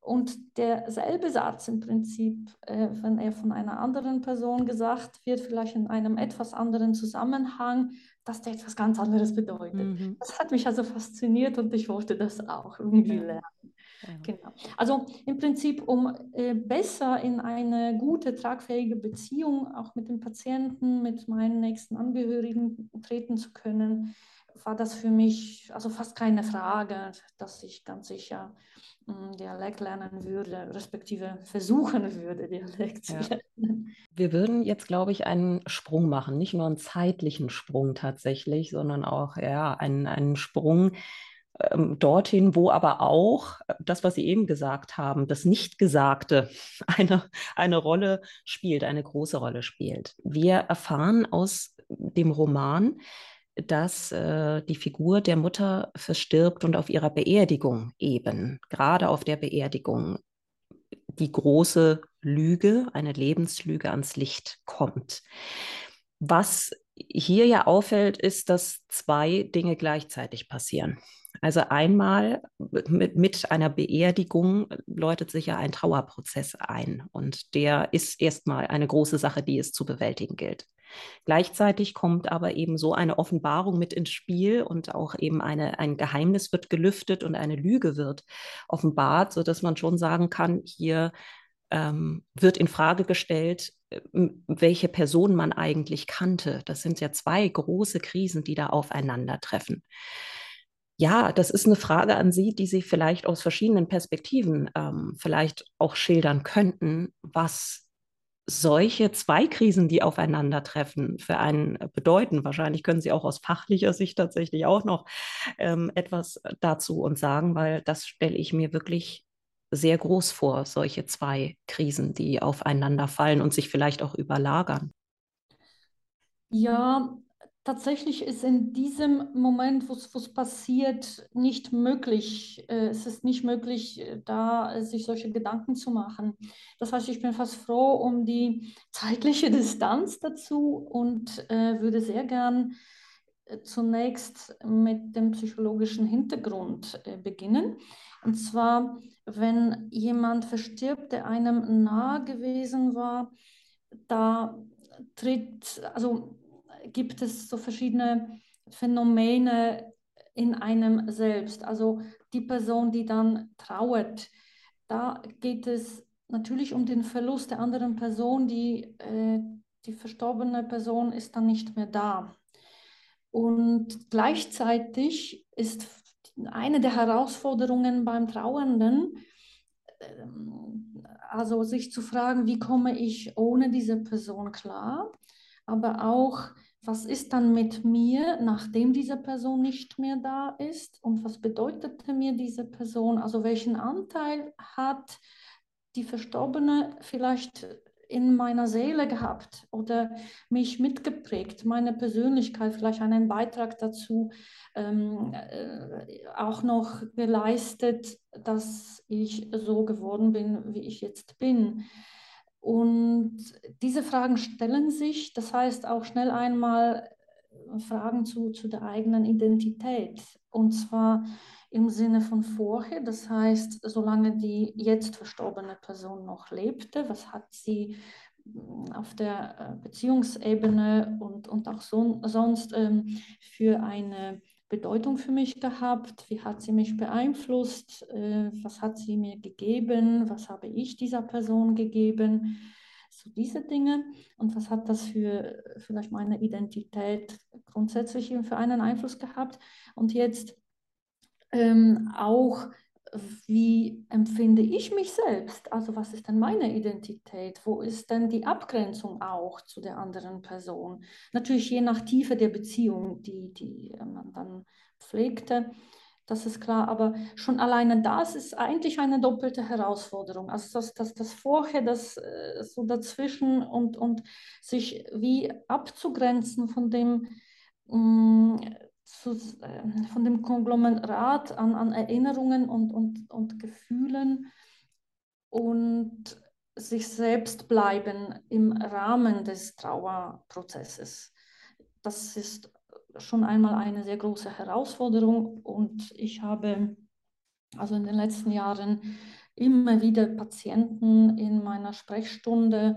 und derselbe Satz im Prinzip, äh, wenn er von einer anderen Person gesagt wird, vielleicht in einem etwas anderen Zusammenhang, dass der etwas ganz anderes bedeutet. Mhm. Das hat mich also fasziniert und ich wollte das auch irgendwie ja. lernen. Ja. Genau. Also im Prinzip, um äh, besser in eine gute, tragfähige Beziehung auch mit dem Patienten, mit meinen nächsten Angehörigen treten zu können, war das für mich also fast keine Frage, dass ich ganz sicher hm, Dialekt lernen würde, respektive versuchen würde, Dialekt zu lernen. Wir würden jetzt, glaube ich, einen Sprung machen, nicht nur einen zeitlichen Sprung tatsächlich, sondern auch ja, einen, einen Sprung ähm, dorthin, wo aber auch das, was Sie eben gesagt haben, das Nichtgesagte eine, eine Rolle spielt, eine große Rolle spielt. Wir erfahren aus dem Roman, dass äh, die Figur der Mutter verstirbt und auf ihrer Beerdigung eben, gerade auf der Beerdigung, die große Lüge, eine Lebenslüge ans Licht kommt. Was hier ja auffällt, ist, dass zwei Dinge gleichzeitig passieren. Also einmal mit, mit, einer Beerdigung läutet sich ja ein Trauerprozess ein und der ist erstmal eine große Sache, die es zu bewältigen gilt. Gleichzeitig kommt aber eben so eine Offenbarung mit ins Spiel und auch eben eine, ein Geheimnis wird gelüftet und eine Lüge wird offenbart, sodass man schon sagen kann, hier ähm, wird in Frage gestellt, äh, welche Person man eigentlich kannte. Das sind ja zwei große Krisen, die da aufeinandertreffen. Ja, das ist eine Frage an Sie, die Sie vielleicht aus verschiedenen Perspektiven ähm, vielleicht auch schildern könnten, was solche zwei Krisen, die aufeinandertreffen, für einen bedeuten. Wahrscheinlich können Sie auch aus fachlicher Sicht tatsächlich auch noch ähm, etwas dazu uns sagen, weil das stelle ich mir wirklich sehr groß vor, solche zwei Krisen, die aufeinander fallen und sich vielleicht auch überlagern. Ja, Tatsächlich ist in diesem Moment, wo es passiert, nicht möglich. Äh, es ist nicht möglich, äh, da äh, sich solche Gedanken zu machen. Das heißt, ich bin fast froh um die zeitliche Distanz dazu und äh, würde sehr gern zunächst mit dem psychologischen Hintergrund äh, beginnen. Und zwar, wenn jemand verstirbt, der einem nahe gewesen war, da tritt, also gibt es so verschiedene Phänomene in einem selbst. Also die Person, die dann trauert, da geht es natürlich um den Verlust der anderen Person, die, äh, die verstorbene Person ist dann nicht mehr da. Und gleichzeitig ist eine der Herausforderungen beim Trauernden, ähm, also sich zu fragen, wie komme ich ohne diese Person klar, aber auch was ist dann mit mir, nachdem diese Person nicht mehr da ist und was bedeutete mir diese Person? Also welchen Anteil hat die Verstorbene vielleicht in meiner Seele gehabt oder mich mitgeprägt, meine Persönlichkeit, vielleicht einen Beitrag dazu ähm, äh, auch noch geleistet, dass ich so geworden bin, wie ich jetzt bin. Und diese Fragen stellen sich, das heißt auch schnell einmal äh, Fragen zu, zu der eigenen Identität. Und zwar im Sinne von vorher, das heißt, solange die jetzt verstorbene Person noch lebte, was hat sie mm, auf der äh, Beziehungsebene und, und auch so, sonst ähm, für eine Bedeutung für mich gehabt? Wie hat sie mich beeinflusst? Äh, was hat sie mir gegeben? Was habe ich dieser Person gegeben? So diese Dinge. Und was hat das für vielleicht meine Identität grundsätzlich für einen Einfluss gehabt? Und jetzt ähm, auch wie empfinde ich mich selbst? Also was ist denn meine Identität? Wo ist denn die Abgrenzung auch zu der anderen Person? Natürlich je nach Tiefe der Beziehung, die, die man dann pflegte, das ist klar, aber schon alleine das ist eigentlich eine doppelte Herausforderung. Also das, das, das Vorher, das äh, so dazwischen und, und sich wie abzugrenzen von dem, mm, zu, äh, von dem Konglomerat an, an Erinnerungen und, und, und Gefühlen und sich selbst bleiben im Rahmen des Trauerprozesses. Das ist schon einmal eine sehr große Herausforderung und ich habe also in den letzten Jahren immer wieder Patienten in meiner Sprechstunde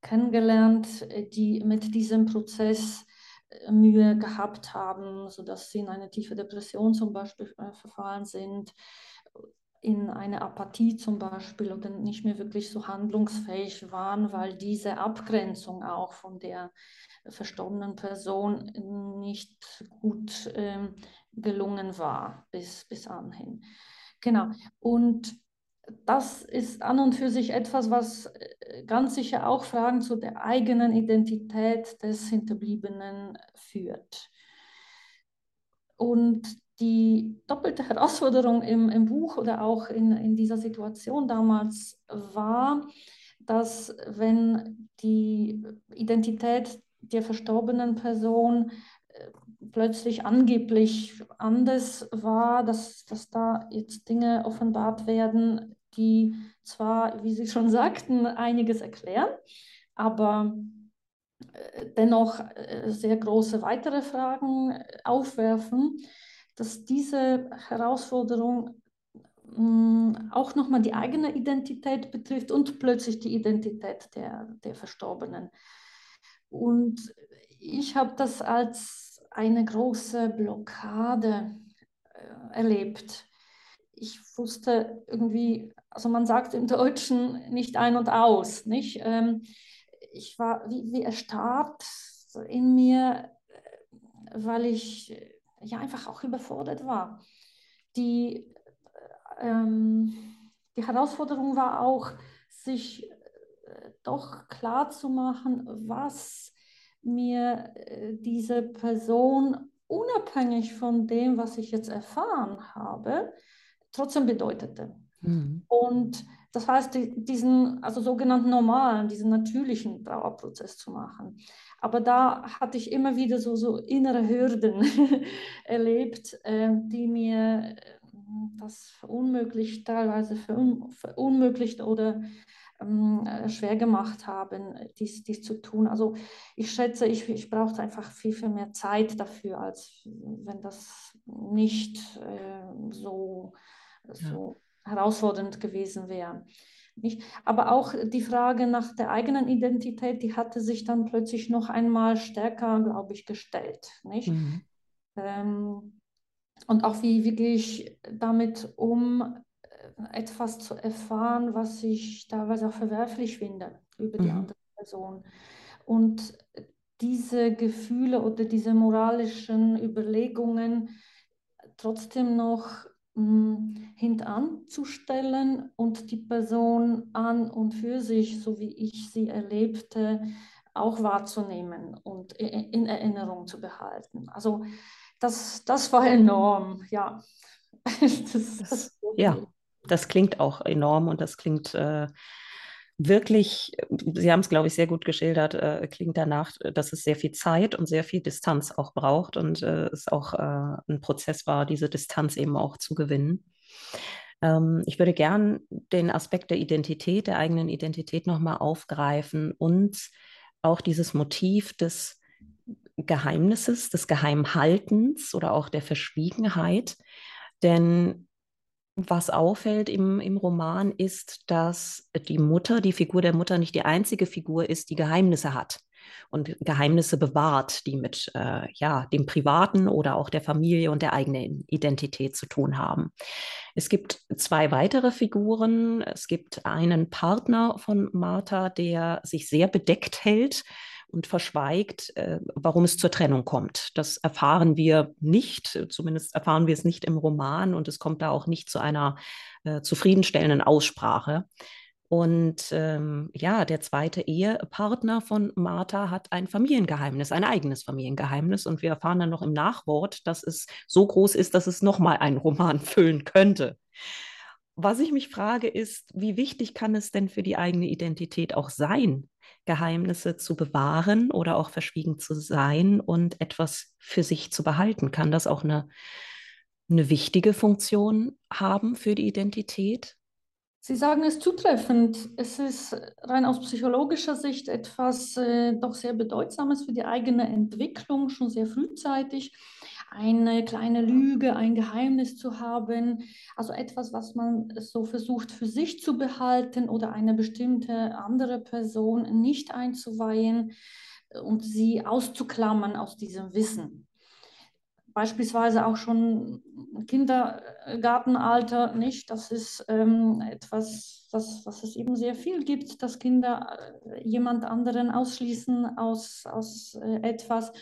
kennengelernt, die mit diesem Prozess Mühe gehabt haben, sodass sie in eine tiefe Depression zum Beispiel äh, verfallen sind, in eine Apathie zum Beispiel oder nicht mehr wirklich so handlungsfähig waren, weil diese Abgrenzung auch von der verstorbenen Person nicht gut äh, gelungen war bis, bis anhin. Genau. Und das ist an und für sich etwas, was äh, ganz sicher auch Fragen zu der eigenen Identität des Hinterbliebenen führt. Und die doppelte Herausforderung im, im Buch oder auch in, in dieser Situation damals war, dass wenn die Identität der verstorbenen Person äh, plötzlich angeblich anders war, dass, dass da jetzt Dinge offenbart werden, die zwar, wie Sie schon sagten, einiges erklären, aber äh, dennoch äh, sehr große weitere Fragen aufwerfen, dass diese Herausforderung mm, auch nochmal die eigene Identität betrifft und plötzlich die Identität der, der Verstorbenen. Und ich habe das als eine große Blockade äh, erlebt. Ich wusste irgendwie, also man sagt im Deutschen nicht ein und aus, nicht? Ähm, ich war wie, wie erstarrt in mir, äh, weil ich ja einfach auch überfordert war. Die, ähm, die Herausforderung war auch, sich äh, doch klar zu machen, was mir äh, diese Person unabhängig von dem, was ich jetzt erfahren habe, trotzdem bedeutete. Mhm. Und das heißt, diesen also sogenannten normalen, diesen natürlichen Trauerprozess zu machen. Aber da hatte ich immer wieder so, so innere Hürden erlebt, äh, die mir äh, das verunmöglicht, teilweise verunmöglicht oder ähm, äh, schwer gemacht haben, dies, dies zu tun. Also ich schätze, ich, ich brauchte einfach viel, viel mehr Zeit dafür, als wenn das nicht äh, so, so herausfordernd gewesen wäre. Nicht? Aber auch die Frage nach der eigenen Identität, die hatte sich dann plötzlich noch einmal stärker, glaube ich, gestellt. Nicht? Mhm. Ähm, und auch wie, wie gehe ich damit um, äh, etwas zu erfahren, was ich teilweise auch verwerflich finde über die mhm. andere Person. Und diese Gefühle oder diese moralischen Überlegungen trotzdem noch hintanzustellen und die Person an und für sich, so wie ich sie erlebte, auch wahrzunehmen und in Erinnerung zu behalten. Also das, das war enorm, ja. Das, das, ja, das klingt auch enorm und das klingt äh, wirklich, Sie haben es, glaube ich, sehr gut geschildert, äh, klingt danach, dass es sehr viel Zeit und sehr viel Distanz auch braucht und äh, es auch äh, ein Prozess war, diese Distanz eben auch zu gewinnen. Ähm, ich würde gern den Aspekt der Identität, der eigenen Identität nochmal aufgreifen und auch dieses Motiv des Geheimnisses, des Geheimhaltens oder auch der Verschwiegenheit. Denn was auffällt im, im Roman ist, dass die Mutter, die Figur der Mutter nicht die einzige Figur ist, die Geheimnisse hat und Geheimnisse bewahrt, die mit äh, ja, dem Privaten oder auch der Familie und der eigenen Identität zu tun haben. Es gibt zwei weitere Figuren. Es gibt einen Partner von Martha, der sich sehr bedeckt hält und verschweigt, äh, warum es zur Trennung kommt. Das erfahren wir nicht, zumindest erfahren wir es nicht im Roman und es kommt da auch nicht zu einer äh, zufriedenstellenden Aussprache. Und ähm, ja, der zweite Ehepartner von Martha hat ein Familiengeheimnis, ein eigenes Familiengeheimnis. Und wir erfahren dann noch im Nachwort, dass es so groß ist, dass es nochmal einen Roman füllen könnte. Was ich mich frage, ist, wie wichtig kann es denn für die eigene Identität auch sein, Geheimnisse zu bewahren oder auch verschwiegen zu sein und etwas für sich zu behalten? Kann das auch eine, eine wichtige Funktion haben für die Identität? Sie sagen es zutreffend. Es ist rein aus psychologischer Sicht etwas äh, doch sehr Bedeutsames für die eigene Entwicklung, schon sehr frühzeitig. Eine kleine Lüge, ein Geheimnis zu haben, also etwas, was man so versucht für sich zu behalten oder eine bestimmte andere Person nicht einzuweihen und sie auszuklammern aus diesem Wissen beispielsweise auch schon Kindergartenalter nicht. Das ist ähm, etwas, das, was es eben sehr viel gibt, dass Kinder äh, jemand anderen ausschließen aus, aus äh, etwas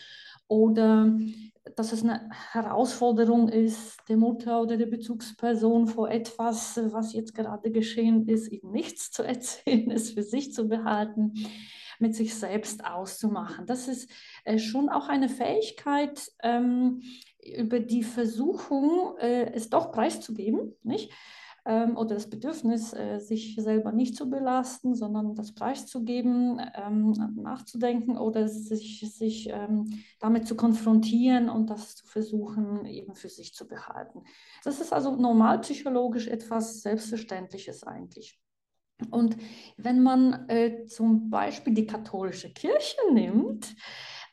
oder dass es eine Herausforderung ist, der Mutter oder der Bezugsperson vor etwas, was jetzt gerade geschehen ist, eben nichts zu erzählen, es für sich zu behalten mit sich selbst auszumachen. Das ist äh, schon auch eine Fähigkeit, ähm, über die Versuchung, äh, es doch preiszugeben, nicht? Ähm, oder das Bedürfnis, äh, sich selber nicht zu belasten, sondern das preiszugeben, ähm, nachzudenken oder sich, sich ähm, damit zu konfrontieren und das zu versuchen, eben für sich zu behalten. Das ist also normalpsychologisch etwas Selbstverständliches eigentlich. Und wenn man äh, zum Beispiel die katholische Kirche nimmt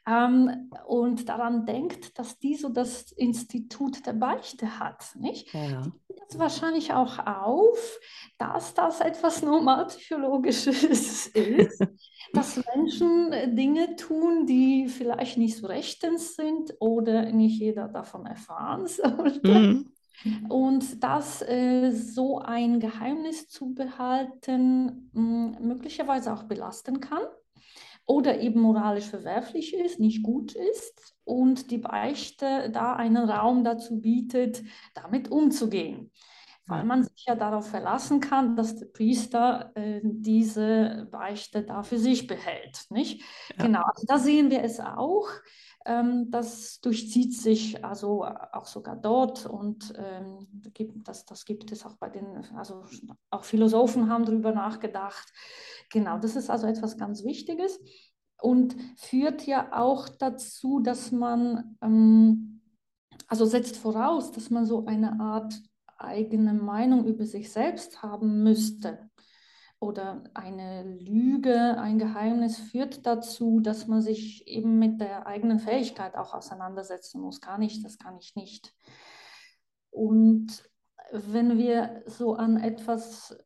ähm, und daran denkt, dass die so das Institut der Beichte hat, nicht? Ja. Die das wahrscheinlich auch auf, dass das etwas Normalpsychologisches ist, dass Menschen äh, Dinge tun, die vielleicht nicht so rechtens sind oder nicht jeder davon erfahren sollte. Mhm. Und das äh, so ein Geheimnis zu behalten, mh, hm, möglicherweise auch belasten kann oder eben moralisch verwerflich ist, nicht gut ist und die Beichte da einen Raum dazu bietet, damit umzugehen. Weil man sich ja darauf verlassen kann, dass der Priester äh, diese Beichte da für sich behält. Nicht? Ja. Genau, also da sehen wir es auch. Ähm, das durchzieht sich also auch sogar dort und ähm, das, das gibt es auch bei den, also auch Philosophen haben darüber nachgedacht. Genau, das ist also etwas ganz Wichtiges und führt ja auch dazu, dass man, ähm, also setzt voraus, dass man so eine Art eigene Meinung über sich selbst haben müsste oder eine Lüge, ein Geheimnis führt dazu, dass man sich eben mit der eigenen Fähigkeit auch auseinandersetzen muss. Kann ich, das kann ich nicht. Und wenn wir so an etwas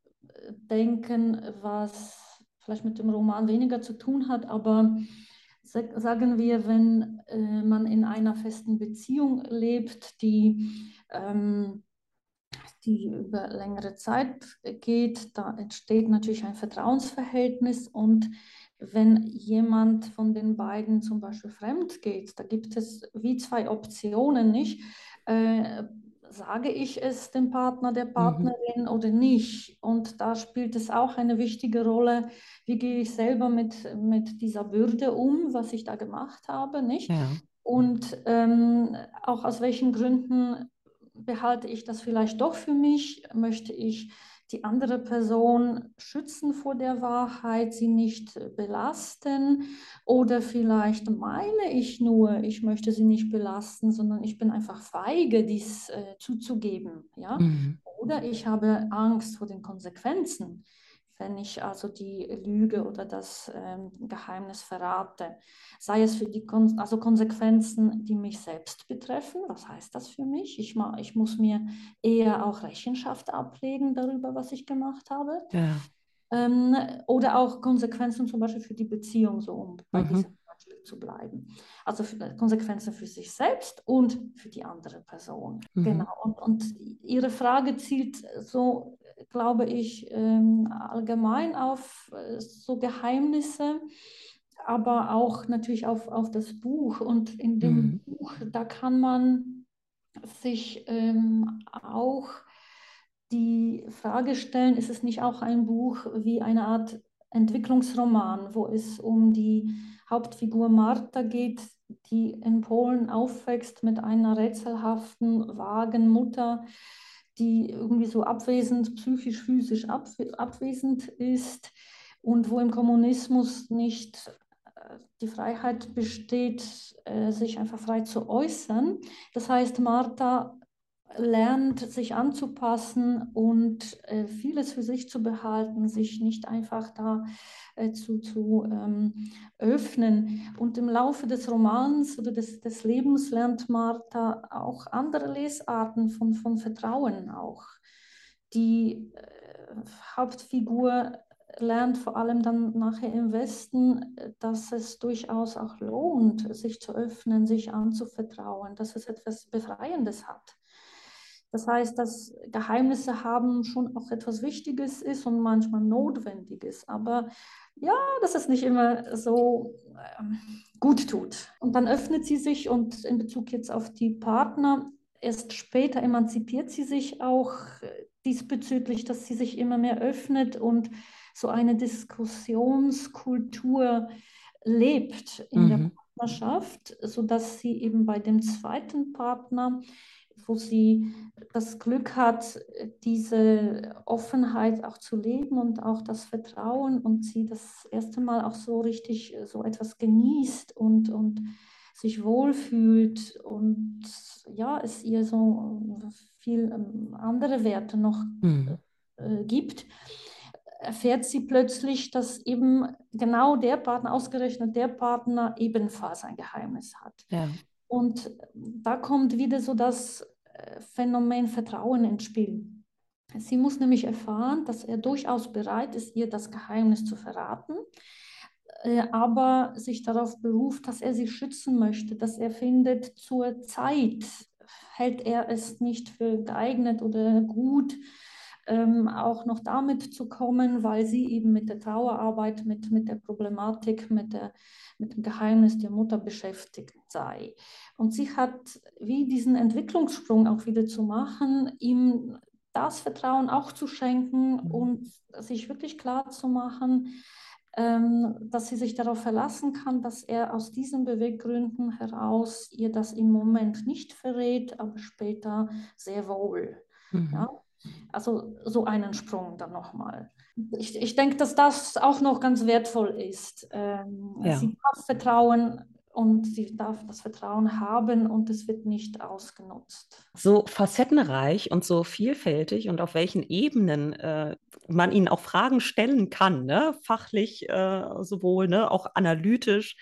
denken, was vielleicht mit dem Roman weniger zu tun hat, aber sagen wir, wenn äh, man in einer festen Beziehung lebt, die ähm, die über längere Zeit geht, da entsteht natürlich ein Vertrauensverhältnis und wenn jemand von den beiden zum Beispiel fremd geht, da gibt es wie zwei Optionen, nicht? Äh, sage ich es dem Partner, der mhm. Partnerin mhm. oder nicht? Und da spielt es auch eine wichtige Rolle, wie gehe ich selber mit, mit dieser Bürde um, was ich da gemacht habe, nicht? Ja. Und ähm, auch aus welchen Gründen behalte ich das vielleicht doch für mich? Möchte ich die andere Person schützen vor der Wahrheit, sie nicht belasten? Oder vielleicht meine ich nur, ich möchte sie nicht belasten, sondern ich bin einfach feige, dies äh, zuzugeben. Ja? Mhm. Oder ich habe Angst vor den Konsequenzen wenn ich also die Lüge oder das ähm, Geheimnis verrate. Sei es für die Kon also Konsequenzen, die mich selbst betreffen. Was heißt das für mich? Ich, ich muss mir eher auch Rechenschaft ablegen darüber, was ich gemacht habe. Ja. Ähm, oder auch Konsequenzen zum Beispiel für die Beziehung, so um bei mhm. diesem Beispiel zu bleiben. Also für, äh, Konsequenzen für sich selbst und für die andere Person. Mhm. Genau. Und, und Ihre Frage zielt so glaube ich, ähm, allgemein auf äh, so Geheimnisse, aber auch natürlich auf, auf das Buch. Und in dem mhm. Buch, da kann man sich ähm, auch die Frage stellen, ist es nicht auch ein Buch wie eine Art Entwicklungsroman, wo es um die Hauptfigur Martha geht, die in Polen aufwächst mit einer rätselhaften, vagen Mutter, die irgendwie so abwesend, psychisch, physisch abwesend ist und wo im Kommunismus nicht äh, die Freiheit besteht, äh, sich einfach frei zu äußern. Das heißt, Martha lernt, sich anzupassen und äh, vieles für sich zu behalten, sich nicht einfach da äh, zu, zu ähm, öffnen. Und im Laufe des Romans oder des, des Lebens lernt Martha auch andere Lesarten von, von Vertrauen auch. Die äh, Hauptfigur lernt vor allem dann nachher im Westen, dass es durchaus auch lohnt, sich zu öffnen, sich anzuvertrauen, dass es etwas Befreiendes hat. Das heißt, dass Geheimnisse haben schon auch etwas Wichtiges ist und manchmal Notwendiges, aber ja, dass es nicht immer so ähm, gut tut. Und dann öffnet sie sich und in Bezug jetzt auf die Partner, erst später emanzipiert sie sich auch diesbezüglich, dass sie sich immer mehr öffnet und so eine Diskussionskultur lebt in mhm. der Partnerschaft, sodass sie eben bei dem zweiten Partner wo sie das Glück hat, diese Offenheit auch zu leben und auch das Vertrauen und sie das erste Mal auch so richtig so etwas genießt und, und sich wohlfühlt und ja, es ihr so viel ähm, andere Werte noch mhm. äh, gibt, erfährt sie plötzlich, dass eben genau der Partner, ausgerechnet der Partner ebenfalls ein Geheimnis hat. Ja. Und da kommt wieder so das Phänomen Vertrauen ins Spiel. Sie muss nämlich erfahren, dass er durchaus bereit ist, ihr das Geheimnis zu verraten, äh, aber sich darauf beruft, dass er sie schützen möchte, dass er findet, zur Zeit hält er es nicht für geeignet oder gut, ähm, auch noch damit zu kommen, weil sie eben mit der Trauerarbeit, mit, mit der Problematik, mit, der, mit dem Geheimnis der Mutter beschäftigt sei. Und sie hat wie diesen Entwicklungssprung auch wieder zu machen, ihm das Vertrauen auch zu schenken mhm. und sich wirklich klar zu machen, ähm, dass sie sich darauf verlassen kann, dass er aus diesen Beweggründen heraus ihr das im Moment nicht verrät, aber später sehr wohl. Mhm. Ja? Also so einen Sprung dann nochmal. Ich, ich denke, dass das auch noch ganz wertvoll ist. Ähm, ja. Sie darf vertrauen und sie darf das Vertrauen haben und es wird nicht ausgenutzt. So facettenreich und so vielfältig und auf welchen Ebenen äh, man ihnen auch Fragen stellen kann, ne? fachlich äh, sowohl, ne? auch analytisch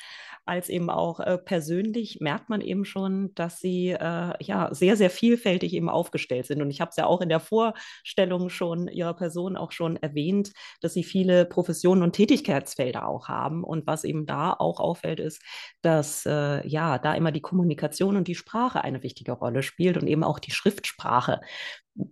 als eben auch äh, persönlich merkt man eben schon, dass sie äh, ja sehr, sehr vielfältig eben aufgestellt sind. Und ich habe es ja auch in der Vorstellung schon ihrer Person auch schon erwähnt, dass sie viele Professionen und Tätigkeitsfelder auch haben. Und was eben da auch auffällt, ist, dass äh, ja da immer die Kommunikation und die Sprache eine wichtige Rolle spielt und eben auch die Schriftsprache.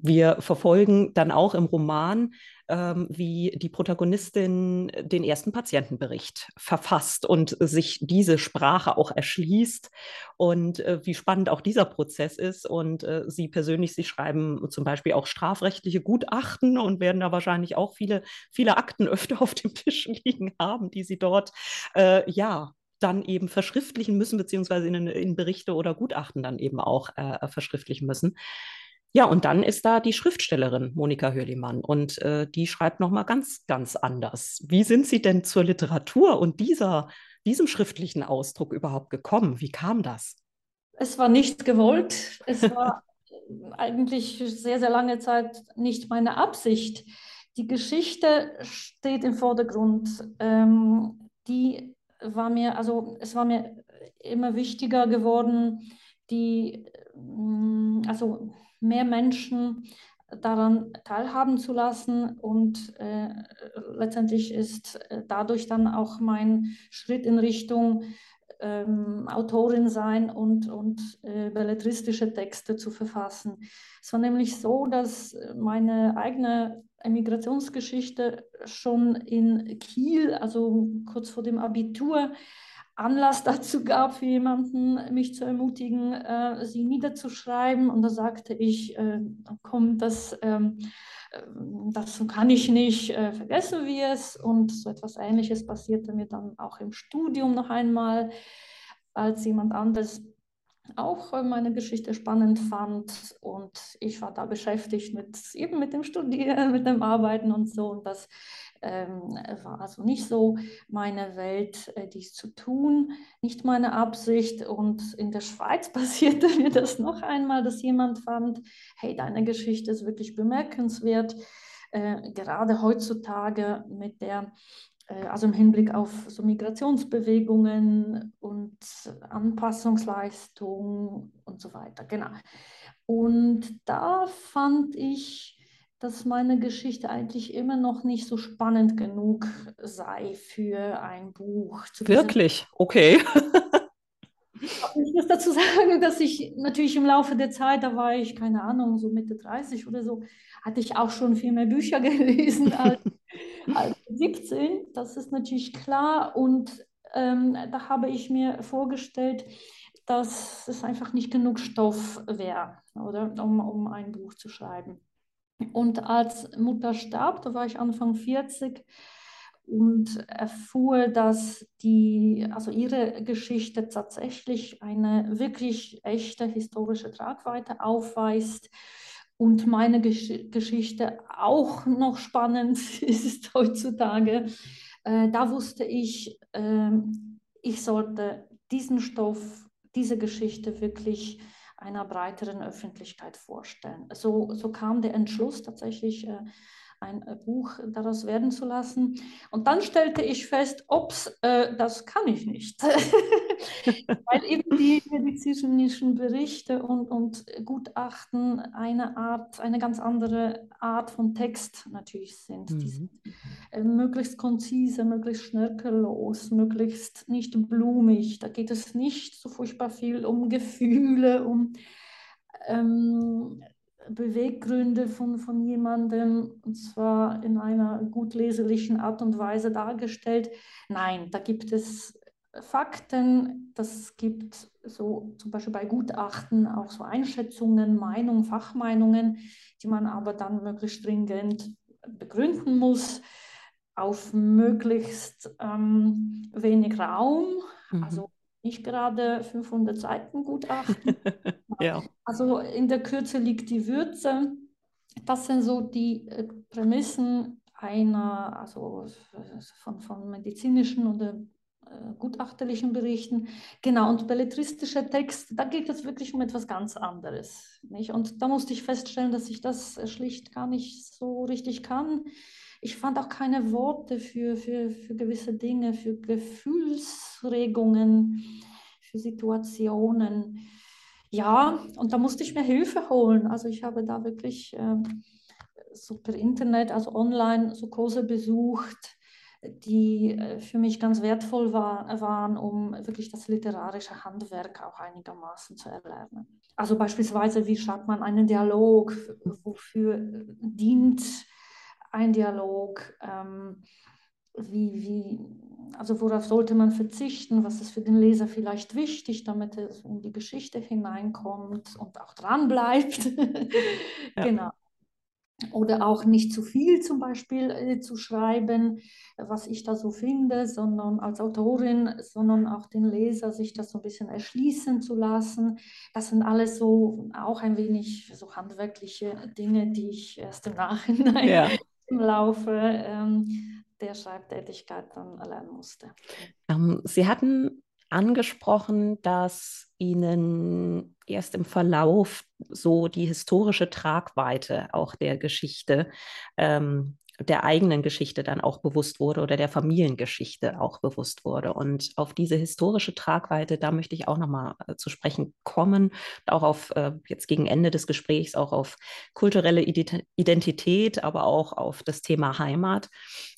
Wir verfolgen dann auch im Roman ähm, wie die Protagonistin den ersten Patientenbericht verfasst und sich diese Sprache auch erschließt und äh, wie spannend auch dieser Prozess ist. Und äh, Sie persönlich, Sie schreiben zum Beispiel auch strafrechtliche Gutachten und werden da wahrscheinlich auch viele, viele Akten öfter auf dem Tisch liegen haben, die Sie dort äh, ja dann eben verschriftlichen müssen, beziehungsweise in, in, Berichte oder Gutachten dann eben auch äh, verschriftlichen müssen. Ja, und dann ist da die Schriftstellerin Monika Hörlimann und äh, die schreibt nochmal ganz, ganz anders. Wie sind Sie denn zur Literatur und dieser, diesem schriftlichen Ausdruck überhaupt gekommen? Wie kam das? Es war nicht gewollt. Es war eigentlich sehr, sehr lange Zeit nicht meine Absicht. Die Geschichte steht im Vordergrund. Ähm, die war mir, also es war mir immer wichtiger geworden, die, mm, also mehr Menschen daran teilhaben zu lassen. Und äh, letztendlich ist äh, dadurch dann auch mein Schritt in Richtung ähm, Autorin sein und, und äh, belletristische Texte zu verfassen. Es war nämlich so, dass meine eigene Emigrationsgeschichte schon in Kiel, also kurz vor dem Abitur, Anlass dazu gab für jemanden, mich zu ermutigen, äh, sie niederzuschreiben. Und da sagte ich, äh, komm, das, ähm, äh, das kann ich nicht, äh, vergessen wir es. Und so etwas Ähnliches passierte mir dann auch im Studium noch einmal, als jemand anderes auch äh, meine Geschichte spannend fand und ich war da beschäftigt mit eben mit dem Studieren, mit dem Arbeiten und so und das Ähm, war also nicht so meine Welt, äh, dies zu tun, nicht meine Absicht. Und in der Schweiz passierte mir das noch einmal, dass jemand fand, hey, deine Geschichte ist wirklich bemerkenswert. Äh, gerade heutzutage mit der äh, also im Hinblick auf so Migrationsbewegungen und Anpassungsleistung und so weiter. Genau. Und da fand ich, dass meine Geschichte eigentlich immer noch nicht so spannend genug sei für ein Buch. Wirklich? Okay. ich muss dazu sagen, dass ich natürlich im Laufe der Zeit, da war ich, keine Ahnung, so Mitte 30 oder so, hatte ich auch schon viel mehr Bücher gelesen als, als 17. Das ist natürlich klar. Und ähm, da habe ich mir vorgestellt, dass es einfach nicht genug Stoff wäre, oder, um, um ein Buch zu schreiben. Und als Mutter starb, da war ich Anfang 40 und erfuhr, dass die, also ihre Geschichte tatsächlich eine wirklich echte historische Tragweite aufweist und meine Gesch Geschichte auch noch spannend ist heutzutage. Äh, da wusste ich, äh, ich sollte diesen Stoff, diese Geschichte wirklich einer breiteren Öffentlichkeit vorstellen. So, so kam der Entschluss tatsächlich. Äh, ein äh, Buch daraus werden zu lassen. Und dann stellte ich fest, ups, äh, das kann ich nicht. Weil eben die medizinischen Berichte und, und Gutachten eine Art, eine ganz andere Art von Text natürlich sind. Mhm. Die sind äh, möglichst konzise, möglichst schnörkellos, möglichst nicht blumig. Da geht es nicht so furchtbar viel um Gefühle, um ähm, Beweggründe von, von jemandem, und zwar in einer gut leserlichen Art und Weise dargestellt. Nein, da gibt es Fakten, das gibt so zum Beispiel bei Gutachten auch so Einschätzungen, Meinungen, Fachmeinungen, die man aber dann möglichst stringent begründen muss, auf möglichst ähm, wenig Raum, mhm. also nicht gerade 500 Seiten Gutachten. ja. Also in der Kürze liegt die Würze. Das sind so die äh, Prämissen einer, also von, von medizinischen oder gutachterlichen Berichten. Genau, und belletristischer Text, da geht es wirklich um etwas ganz anderes. Nicht? Und da musste ich feststellen, dass ich das schlicht gar nicht so richtig kann ich fand auch keine Worte für, für, für gewisse Dinge, für Gefühlsregungen, für Situationen. Ja, und da musste ich mir Hilfe holen. Also ich habe da wirklich äh, so per Internet, also online so Kurse besucht, die äh, für mich ganz wertvoll war, waren, um wirklich das literarische Handwerk auch einigermaßen zu erlernen. Also beispielsweise, wie schreibt man einen Dialog, wofür dient ein Dialog, ähm, wie, wie, also worauf sollte man verzichten, was ist für den Leser vielleicht wichtig, damit er in die Geschichte hineinkommt und auch dran bleibt. ja. Genau. Oder auch nicht zu viel zum Beispiel äh, zu schreiben, was ich da so finde, sondern als Autorin, sondern auch den Leser sich das so ein bisschen erschließen zu lassen. Das sind alles so auch ein wenig so handwerkliche Dinge, die ich erst im Nachhinein ja im Laufe ähm, der Schreibtätigkeit dann lernen musste. Ähm, Sie hatten angesprochen, dass Ihnen erst im Verlauf so die historische Tragweite auch der Geschichte ähm, der eigenen Geschichte dann auch bewusst wurde oder der Familiengeschichte auch bewusst wurde. Und auf diese historische Tragweite, da möchte ich auch nochmal äh, zu sprechen kommen, auch auf äh, jetzt gegen Ende des Gesprächs, auch auf kulturelle Identität, aber auch auf das Thema Heimat.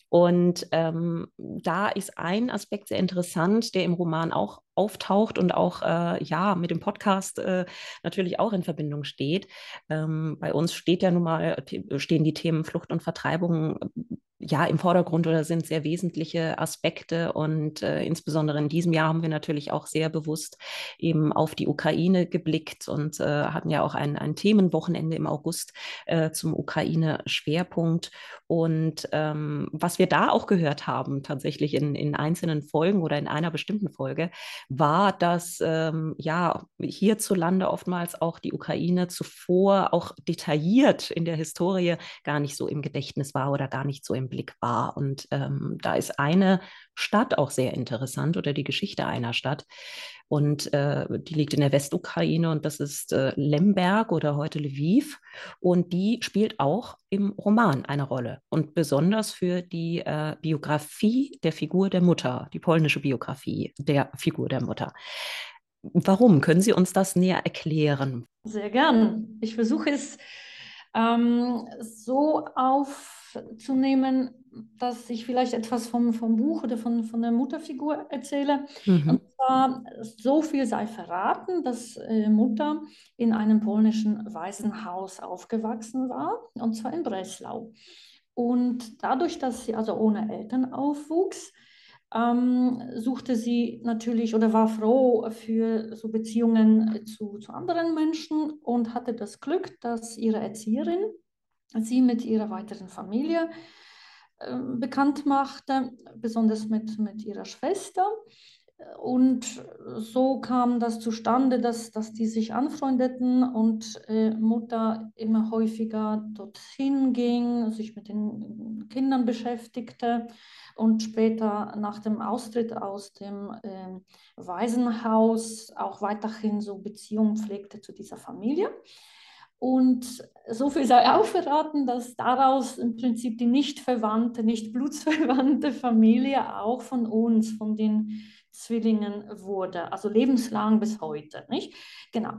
Und ähm, da ist ein Aspekt sehr interessant, der im Roman auch auftaucht und auch äh, ja mit dem Podcast äh, natürlich auch in Verbindung steht. Ähm, bei uns steht ja nun mal stehen die Themen Flucht und Vertreibung ja im Vordergrund oder sind sehr wesentliche Aspekte. Und äh, insbesondere in diesem Jahr haben wir natürlich auch sehr bewusst eben auf die Ukraine geblickt und äh, hatten ja auch ein, ein Themenwochenende im August äh, zum Ukraine-Schwerpunkt. Und ähm, was wir da auch gehört haben, tatsächlich in, in einzelnen Folgen oder in einer bestimmten Folge, war, dass ähm, ja hierzulande oftmals auch die Ukraine zuvor auch detailliert in der Historie gar nicht so im Gedächtnis war oder gar nicht so im Blick war. Und ähm, da ist eine Stadt auch sehr interessant oder die Geschichte einer Stadt. Und äh, die liegt in der Westukraine und das ist äh, Lemberg oder heute Lviv. Und die spielt auch im Roman eine Rolle. Und besonders für die äh, Biografie der Figur der Mutter, die polnische Biografie der Figur der Mutter. Warum? Können Sie uns das näher erklären? Sehr gern. Ich versuche es ähm, so aufzunehmen, dass ich vielleicht etwas vom, vom Buch oder von, von der Mutterfigur erzähle. Mhm. Und zwar, so viel sei verraten, dass äh, Mutter in einem polnischen Waisenhaus aufgewachsen war, und zwar in Breslau. Und dadurch, dass sie also ohne Eltern aufwuchs, ähm, suchte sie natürlich oder war froh für so Beziehungen zu, zu anderen Menschen und hatte das Glück, dass ihre Erzieherin sie mit ihrer weiteren Familie äh, bekannt machte, besonders mit, mit ihrer Schwester. Und so kam das zustande, dass, dass die sich anfreundeten und äh, Mutter immer häufiger dorthin ging, sich mit den Kindern beschäftigte und später nach dem Austritt aus dem äh, Waisenhaus auch weiterhin so Beziehungen pflegte zu dieser Familie. Und so viel sei auch verraten, dass daraus im Prinzip die nicht verwandte, nicht blutsverwandte Familie auch von uns, von den Zwillingen wurde, also lebenslang bis heute, nicht? Genau.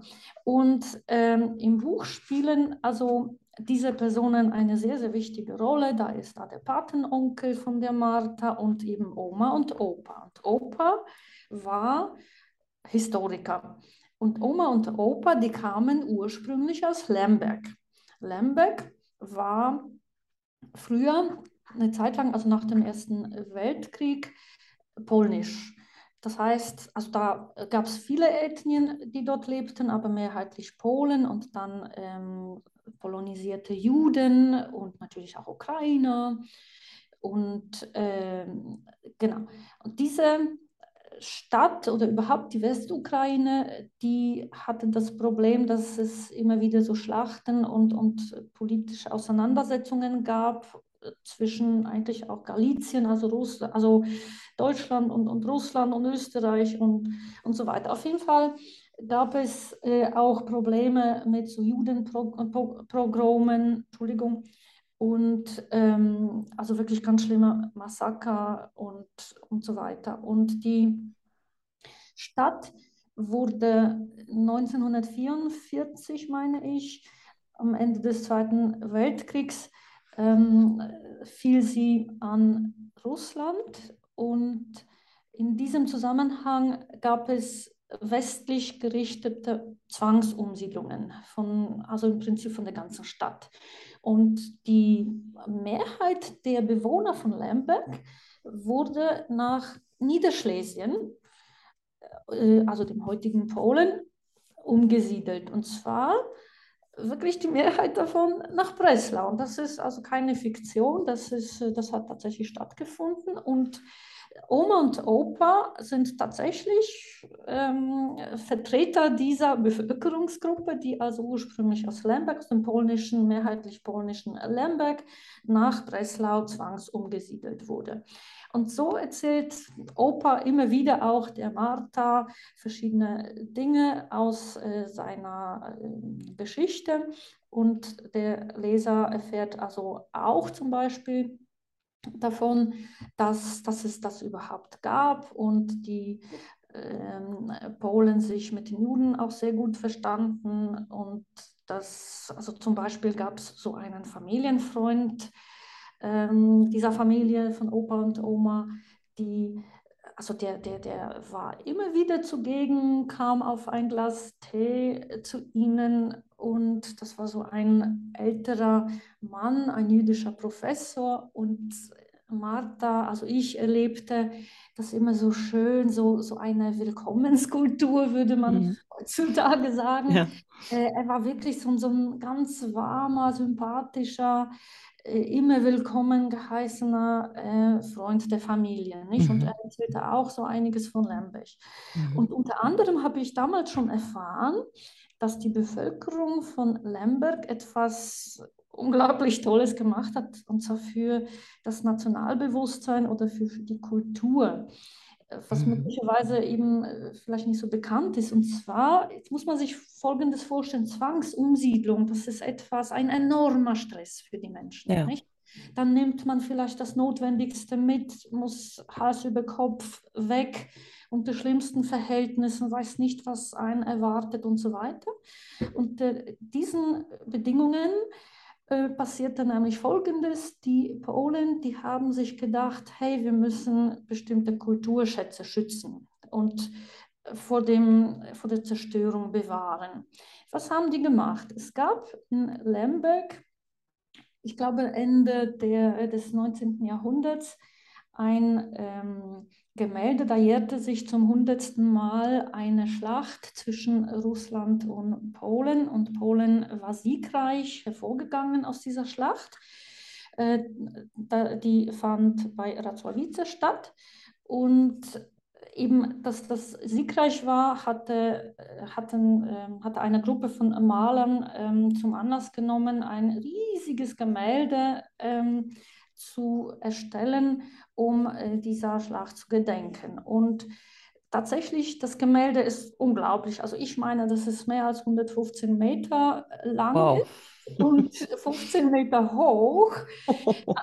Und ähm, im Buch spielen also diese Personen eine sehr, sehr wichtige Rolle. Da ist da der Patenonkel von der Martha und eben Oma und Opa. Und Opa war Historiker. Und Oma und Opa, die kamen ursprünglich aus Lemberg. Lemberg war früher, eine Zeit lang, also nach dem Ersten Weltkrieg, polnisch. Das heißt, also da gab es viele Ethnien, die dort lebten, aber mehrheitlich Polen und dann ähm, polonisierte Juden und natürlich auch Ukrainer. Und ähm, genau. Und diese Stadt oder überhaupt die Westukraine, die hatte das Problem, dass es immer wieder so Schlachten und, und politische Auseinandersetzungen gab zwischen eigentlich auch Galizien, also, Russ also Deutschland und, und Russland und Österreich und, und so weiter. Auf jeden Fall gab es äh, auch Probleme mit so Judenprogramen, Entschuldigung, und ähm, also wirklich ganz schlimme Massaker und, und so weiter. Und die Stadt wurde 1944, meine ich, am Ende des Zweiten Weltkriegs, ähm, fiel sie an Russland und in diesem Zusammenhang gab es westlich gerichtete Zwangsumsiedlungen, von, also im Prinzip von der ganzen Stadt. Und die Mehrheit der Bewohner von Lemberg wurde nach Niederschlesien, äh, also dem heutigen Polen, umgesiedelt. Und zwar wirklich die Mehrheit davon nach Breslau. Und das ist also keine Fiktion, das, ist, das hat tatsächlich stattgefunden. Und Oma und Opa sind tatsächlich ähm, Vertreter dieser Bevölkerungsgruppe, die also ursprünglich aus Lemberg, aus dem polnischen, mehrheitlich polnischen Lemberg, nach Breslau zwangsumgesiedelt wurde. Und so erzählt Opa immer wieder auch der Martha verschiedene Dinge aus äh, seiner äh, Geschichte. Und der Leser erfährt also auch zum Beispiel, davon, dass, dass es das überhaupt gab und die ähm, Polen sich mit den Juden auch sehr gut verstanden und das, also zum Beispiel gab es so einen Familienfreund ähm, dieser Familie von Opa und Oma, die also der, der, der war immer wieder zugegen, kam auf ein Glas Tee zu ihnen und das war so ein älterer Mann, ein jüdischer Professor und Martha, also ich erlebte das immer so schön, so, so eine Willkommenskultur, würde man mhm. heutzutage sagen. Ja. Äh, er war wirklich so, so ein ganz warmer, sympathischer, äh, immer willkommen geheißener äh, Freund der Familie. Nicht? Mhm. Und er erzählte auch so einiges von Lembech. Mhm. Und unter anderem habe ich damals schon erfahren, dass die Bevölkerung von Lemberg etwas unglaublich Tolles gemacht hat, und zwar für das Nationalbewusstsein oder für, für die Kultur, was mhm. möglicherweise eben äh, vielleicht nicht so bekannt ist. Und zwar, jetzt muss man sich Folgendes vorstellen, Zwangsumsiedlung, das ist etwas, ein enormer Stress für die Menschen. Ja. Nicht? Dann nimmt man vielleicht das Notwendigste mit, muss Hals über Kopf weg unter schlimmsten Verhältnissen, weiß nicht, was einen erwartet und so weiter. Unter diesen Bedingungen äh, passierte nämlich Folgendes. Die Polen, die haben sich gedacht, hey, wir müssen bestimmte Kulturschätze schützen und vor, dem, vor der Zerstörung bewahren. Was haben die gemacht? Es gab in Lemberg, ich glaube Ende der, des 19. Jahrhunderts, ein ähm, Gemälde, da jährte sich zum hundertsten Mal eine Schlacht zwischen Russland und Polen und Polen war siegreich hervorgegangen aus dieser Schlacht. Äh, die fand bei Racowice statt und eben, dass das siegreich war, hatte, hatten, äh, hatte eine Gruppe von Malern ähm, zum Anlass genommen, ein riesiges Gemälde ähm, zu erstellen, um äh, dieser Schlacht zu gedenken. Und tatsächlich, das Gemälde ist unglaublich. Also ich meine, dass es mehr als 115 Meter lang wow. ist und 15 Meter hoch.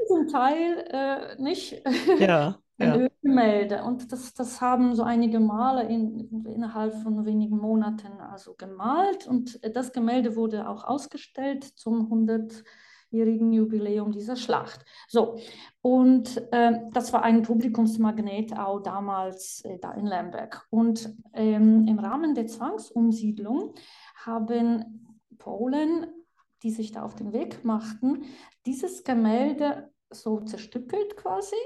Also ein Teil, äh, nicht? Ja. Ja. Und das, das haben so einige Maler in, innerhalb von wenigen Monaten also gemalt. Und das Gemälde wurde auch ausgestellt zum 100 jährigen Jubiläum dieser Schlacht. So, und äh, das war ein Publikumsmagnet auch damals äh, da in Lemberg. Und ähm, im Rahmen der Zwangsumsiedlung haben Polen, die sich da auf den Weg machten, dieses Gemälde so zerstückelt quasi,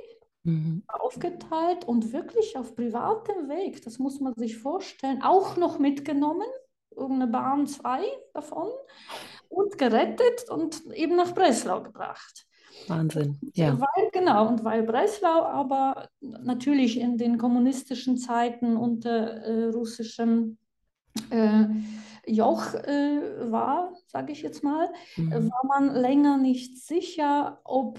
mhm. aufgeteilt und wirklich auf privatem Weg, das muss man sich vorstellen, auch noch mitgenommen, irgendeine Bahn zwei davon und gerettet und eben nach Breslau gebracht. Wahnsinn, ja. Weil, genau, und weil Breslau aber natürlich in den kommunistischen Zeiten unter äh, russischem äh, Joch äh, war, sage ich jetzt mal, mhm. war man länger nicht sicher, ob,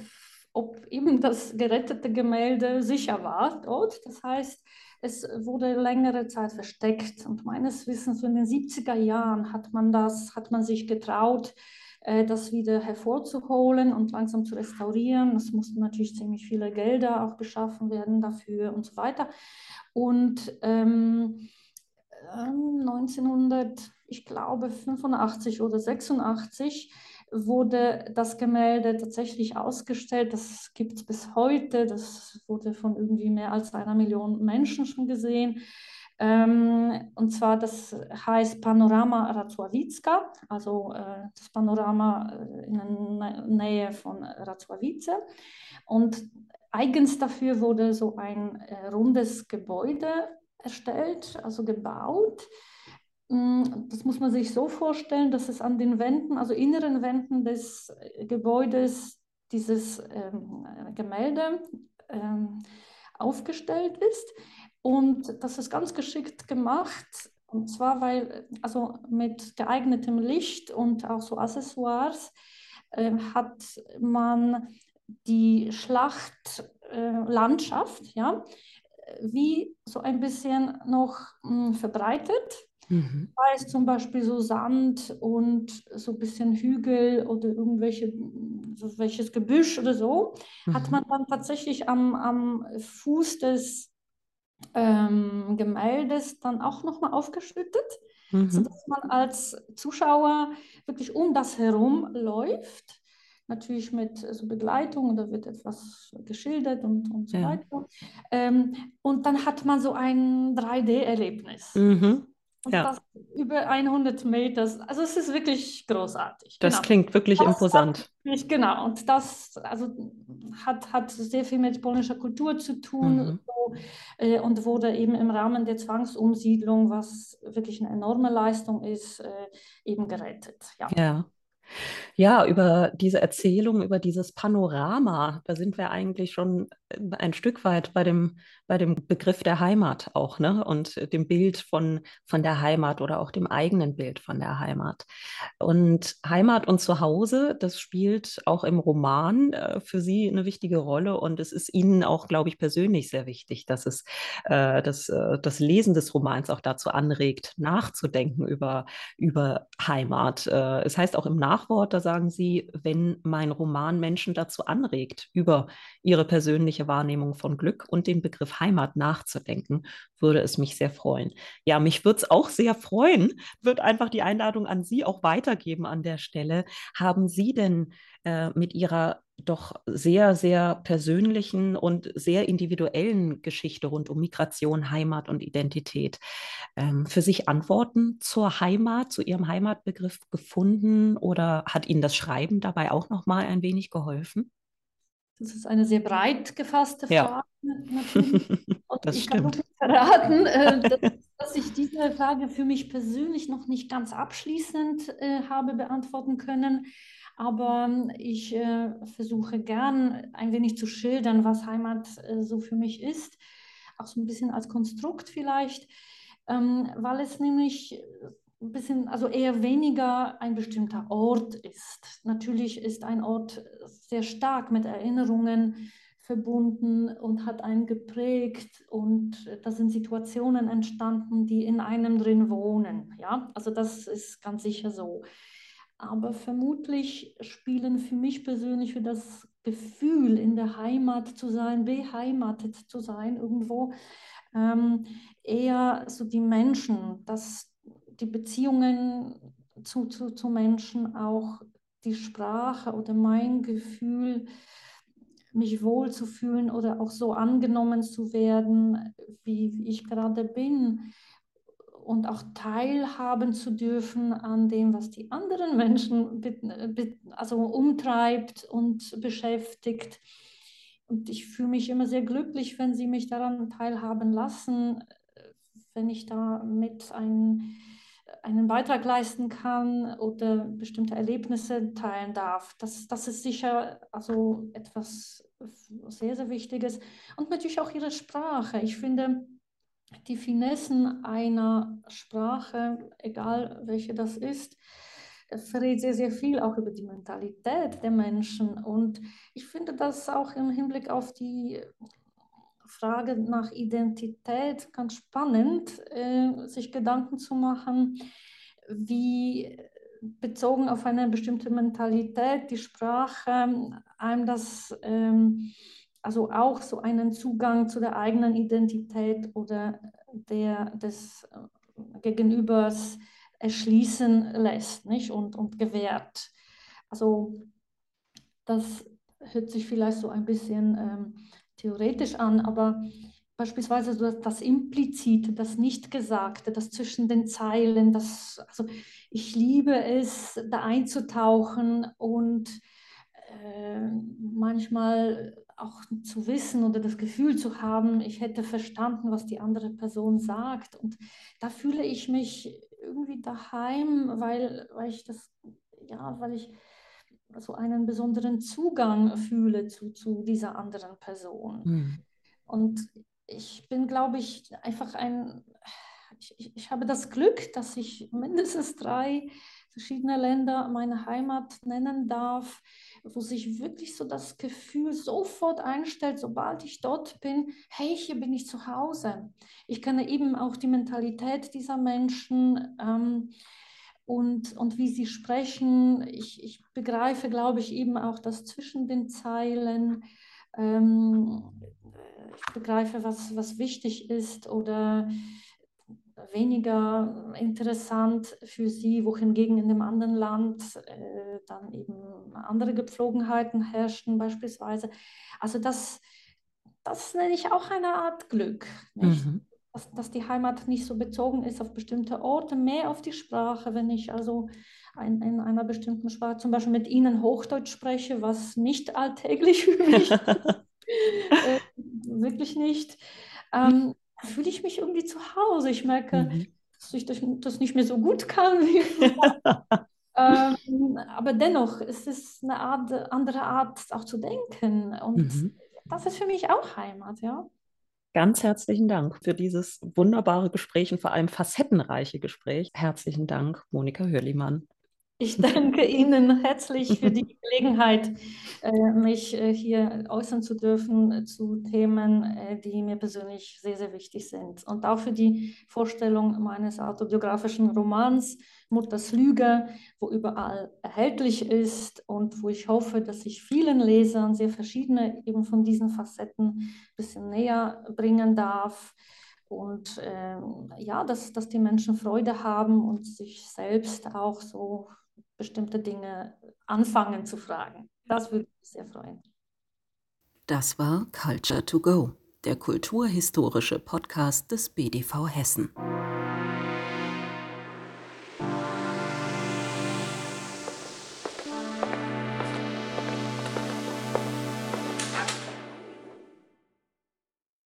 ob eben das gerettete Gemälde sicher war dort. Das heißt, es wurde längere Zeit versteckt und meines Wissens in den 70er Jahren hat man das, hat man sich getraut, äh, das wieder hervorzuholen und langsam zu restaurieren. Es mussten natürlich ziemlich viele Gelder auch geschaffen werden dafür und so weiter. Und ähm, 1900, ich glaube 85 oder 86 wurde das Gemälde tatsächlich ausgestellt. Das gibt es bis heute. Das wurde von irgendwie mehr als einer Million Menschen schon gesehen. Ähm, und zwar, das heißt Panorama Racławicka, also äh, das Panorama äh, in der Nähe von Racławice. Und eigens dafür wurde so ein äh, rundes Gebäude erstellt, also gebaut das muss man sich so vorstellen, dass es an den Wänden, also inneren Wänden des äh, Gebäudes, dieses ähm, Gemälde ähm, aufgestellt ist. Und das ist ganz geschickt gemacht. Und zwar, weil, also mit geeignetem Licht und auch so Accessoires äh, hat man die Schlachtlandschaft, äh, ja, wie so ein bisschen noch mh, mm, verbreitet Mhm. Da ist zum Beispiel so Sand und so ein bisschen Hügel oder irgendwelche so welches Gebüsch oder so, mhm. hat man dann tatsächlich am, am Fuß des ähm, Gemäldes dann auch nochmal aufgeschüttet, mhm. sodass man als Zuschauer wirklich um das herum läuft natürlich mit so Begleitung, da wird etwas geschildert und, und so ja. weiter. Ähm, und dann hat man so ein 3D-Erlebnis. Mhm. Und ja. das über 100 Meter. Also es ist wirklich großartig. Das genau. klingt wirklich das imposant. Hat, genau. Und das also, hat, hat sehr viel mit polnischer Kultur zu tun mhm. so, äh, und wurde eben im Rahmen der Zwangsumsiedlung, was wirklich eine enorme Leistung ist, äh, eben gerettet. Ja. ja. Ja, über diese Erzählung, über dieses Panorama, da sind wir eigentlich schon ein Stück weit bei dem, bei dem Begriff der Heimat auch, ne? Und dem Bild von, von der Heimat oder auch dem eigenen Bild von der Heimat. Und Heimat und Zuhause, das spielt auch im Roman äh, für Sie eine wichtige Rolle. Und es ist Ihnen auch, glaube ich, persönlich sehr wichtig, dass es äh, das, äh, das Lesen des Romans auch dazu anregt, nachzudenken über, über Heimat. Äh, es heißt auch im Nachwort, da sagen Sie, wenn mein Roman Menschen dazu anregt, über ihre persönliche Wahrnehmung von Glück und den Begriff Heimat nachzudenken, würde es mich sehr freuen. Ja, mich würde es auch sehr freuen, wird einfach die Einladung an Sie auch weitergeben an der Stelle. Haben Sie denn äh, mit Ihrer doch sehr, sehr persönlichen und sehr individuellen Geschichte rund um Migration, Heimat und Identität ähm, für sich Antworten zur Heimat, zu Ihrem Heimatbegriff gefunden oder hat Ihnen das Schreiben dabei auch noch mal ein wenig geholfen? Das ist eine sehr breit gefasste Frage. Ja. Und das ich stimmt. kann verraten, äh, dass, dass, ich diese Frage für mich persönlich noch nicht ganz abschließend äh, habe beantworten können. Aber ich äh, versuche gern ein wenig zu schildern, was Heimat so für mich ist. Auch so ein bisschen als Konstrukt vielleicht, ähm, weil es nämlich ein bisschen, also eher weniger ein bestimmter Ort ist. Natürlich ist ein Ort sehr stark mit Erinnerungen verbunden und hat einen geprägt und da sind Situationen entstanden, die in einem drin wohnen. Ja, also das ist ganz sicher so. Aber vermutlich spielen für mich persönlich für das Gefühl, in der Heimat zu sein, beheimatet zu sein irgendwo, ähm, eher so die Menschen, das, die Beziehungen zu, zu, zu Menschen, auch die Sprache oder mein Gefühl, mich wohlzufühlen oder auch so angenommen zu werden, wie, ich gerade bin und auch teilhaben zu dürfen an dem, was die anderen Menschen also umtreibt und beschäftigt. Und ich fühle mich immer sehr glücklich, wenn sie mich daran teilhaben lassen, wenn ich da mit ein einen Beitrag leisten kann oder bestimmte Erlebnisse teilen darf. Das, das ist sicher also etwas sehr, sehr Wichtiges. Und natürlich auch ihre Sprache. Ich finde, die Finessen einer Sprache, egal welche das ist, verrät sehr, sehr viel auch über die Mentalität der Menschen. Und ich finde das auch im Hinblick auf die Frage nach Identität ganz spannend, äh, sich Gedanken zu machen, wie bezogen auf eine bestimmte Mentalität die Sprache einem das, ähm, also auch so einen Zugang zu der eigenen Identität oder der des äh, Gegenübers erschließen lässt nicht? Und, und gewährt. Also das hört sich vielleicht so ein bisschen ähm, theoretisch an, aber beispielsweise das Implizite, das Nichtgesagte, das zwischen den Zeilen, das, also ich liebe es, da einzutauchen und äh, manchmal auch zu wissen oder das Gefühl zu haben, ich hätte verstanden, was die andere Person sagt. Und da fühle ich mich irgendwie daheim, weil, weil ich das, ja, weil ich so einen besonderen Zugang fühle zu, zu dieser anderen Person. Mhm. Und ich bin, glaube ich, einfach ein, ich, ich habe das Glück, dass ich mindestens drei verschiedene Länder meine Heimat nennen darf, wo sich wirklich so das Gefühl sofort einstellt, sobald ich dort bin, hey, hier bin ich zu Hause. Ich kenne eben auch die Mentalität dieser Menschen. Ähm, und, und wie sie sprechen. Ich, ich begreife, glaube ich, eben auch das zwischen den Zeilen. Ähm, ich begreife, was, was wichtig ist oder weniger interessant für sie, wohingegen in dem anderen Land äh, dann eben andere Gepflogenheiten herrschen beispielsweise. Also das, das nenne ich auch eine Art Glück. Mhm dass, dass die Heimat nicht so bezogen ist auf bestimmte Orte, mehr auf die Sprache. Wenn ich also ein, in einer bestimmten Sprache zum Beispiel mit Ihnen Hochdeutsch spreche, was nicht alltäglich für mich ist, äh, wirklich nicht, ähm, fühle ich mich irgendwie zu Hause. Ich merke, mhm. dass ich das, das, nicht mehr so gut kann. ähm, aber dennoch ist es eine Art, andere Art auch zu denken und mhm das ist für mich auch Heimat, ja. Ganz herzlichen Dank für dieses wunderbare Gespräch und vor allem facettenreiche Gespräch. Herzlichen Dank, Monika Hörlimann. Ich danke Ihnen herzlich für die Gelegenheit, äh, mich äh, hier äußern zu dürfen äh, zu Themen, die mir persönlich sehr, sehr wichtig sind. Und auch für die Vorstellung meines autobiografischen Romans Mutters Lüge, wo überall erhältlich ist und wo ich hoffe, dass ich vielen Lesern sehr verschiedene eben von diesen Facetten ein bisschen näher bringen darf und ähm, ja, dass, dass die Menschen Freude haben und sich selbst auch so bestimmte Dinge anfangen zu fragen. Das würde mich sehr freuen. Das war Culture to Go, der kulturhistorische Podcast des BDV Hessen.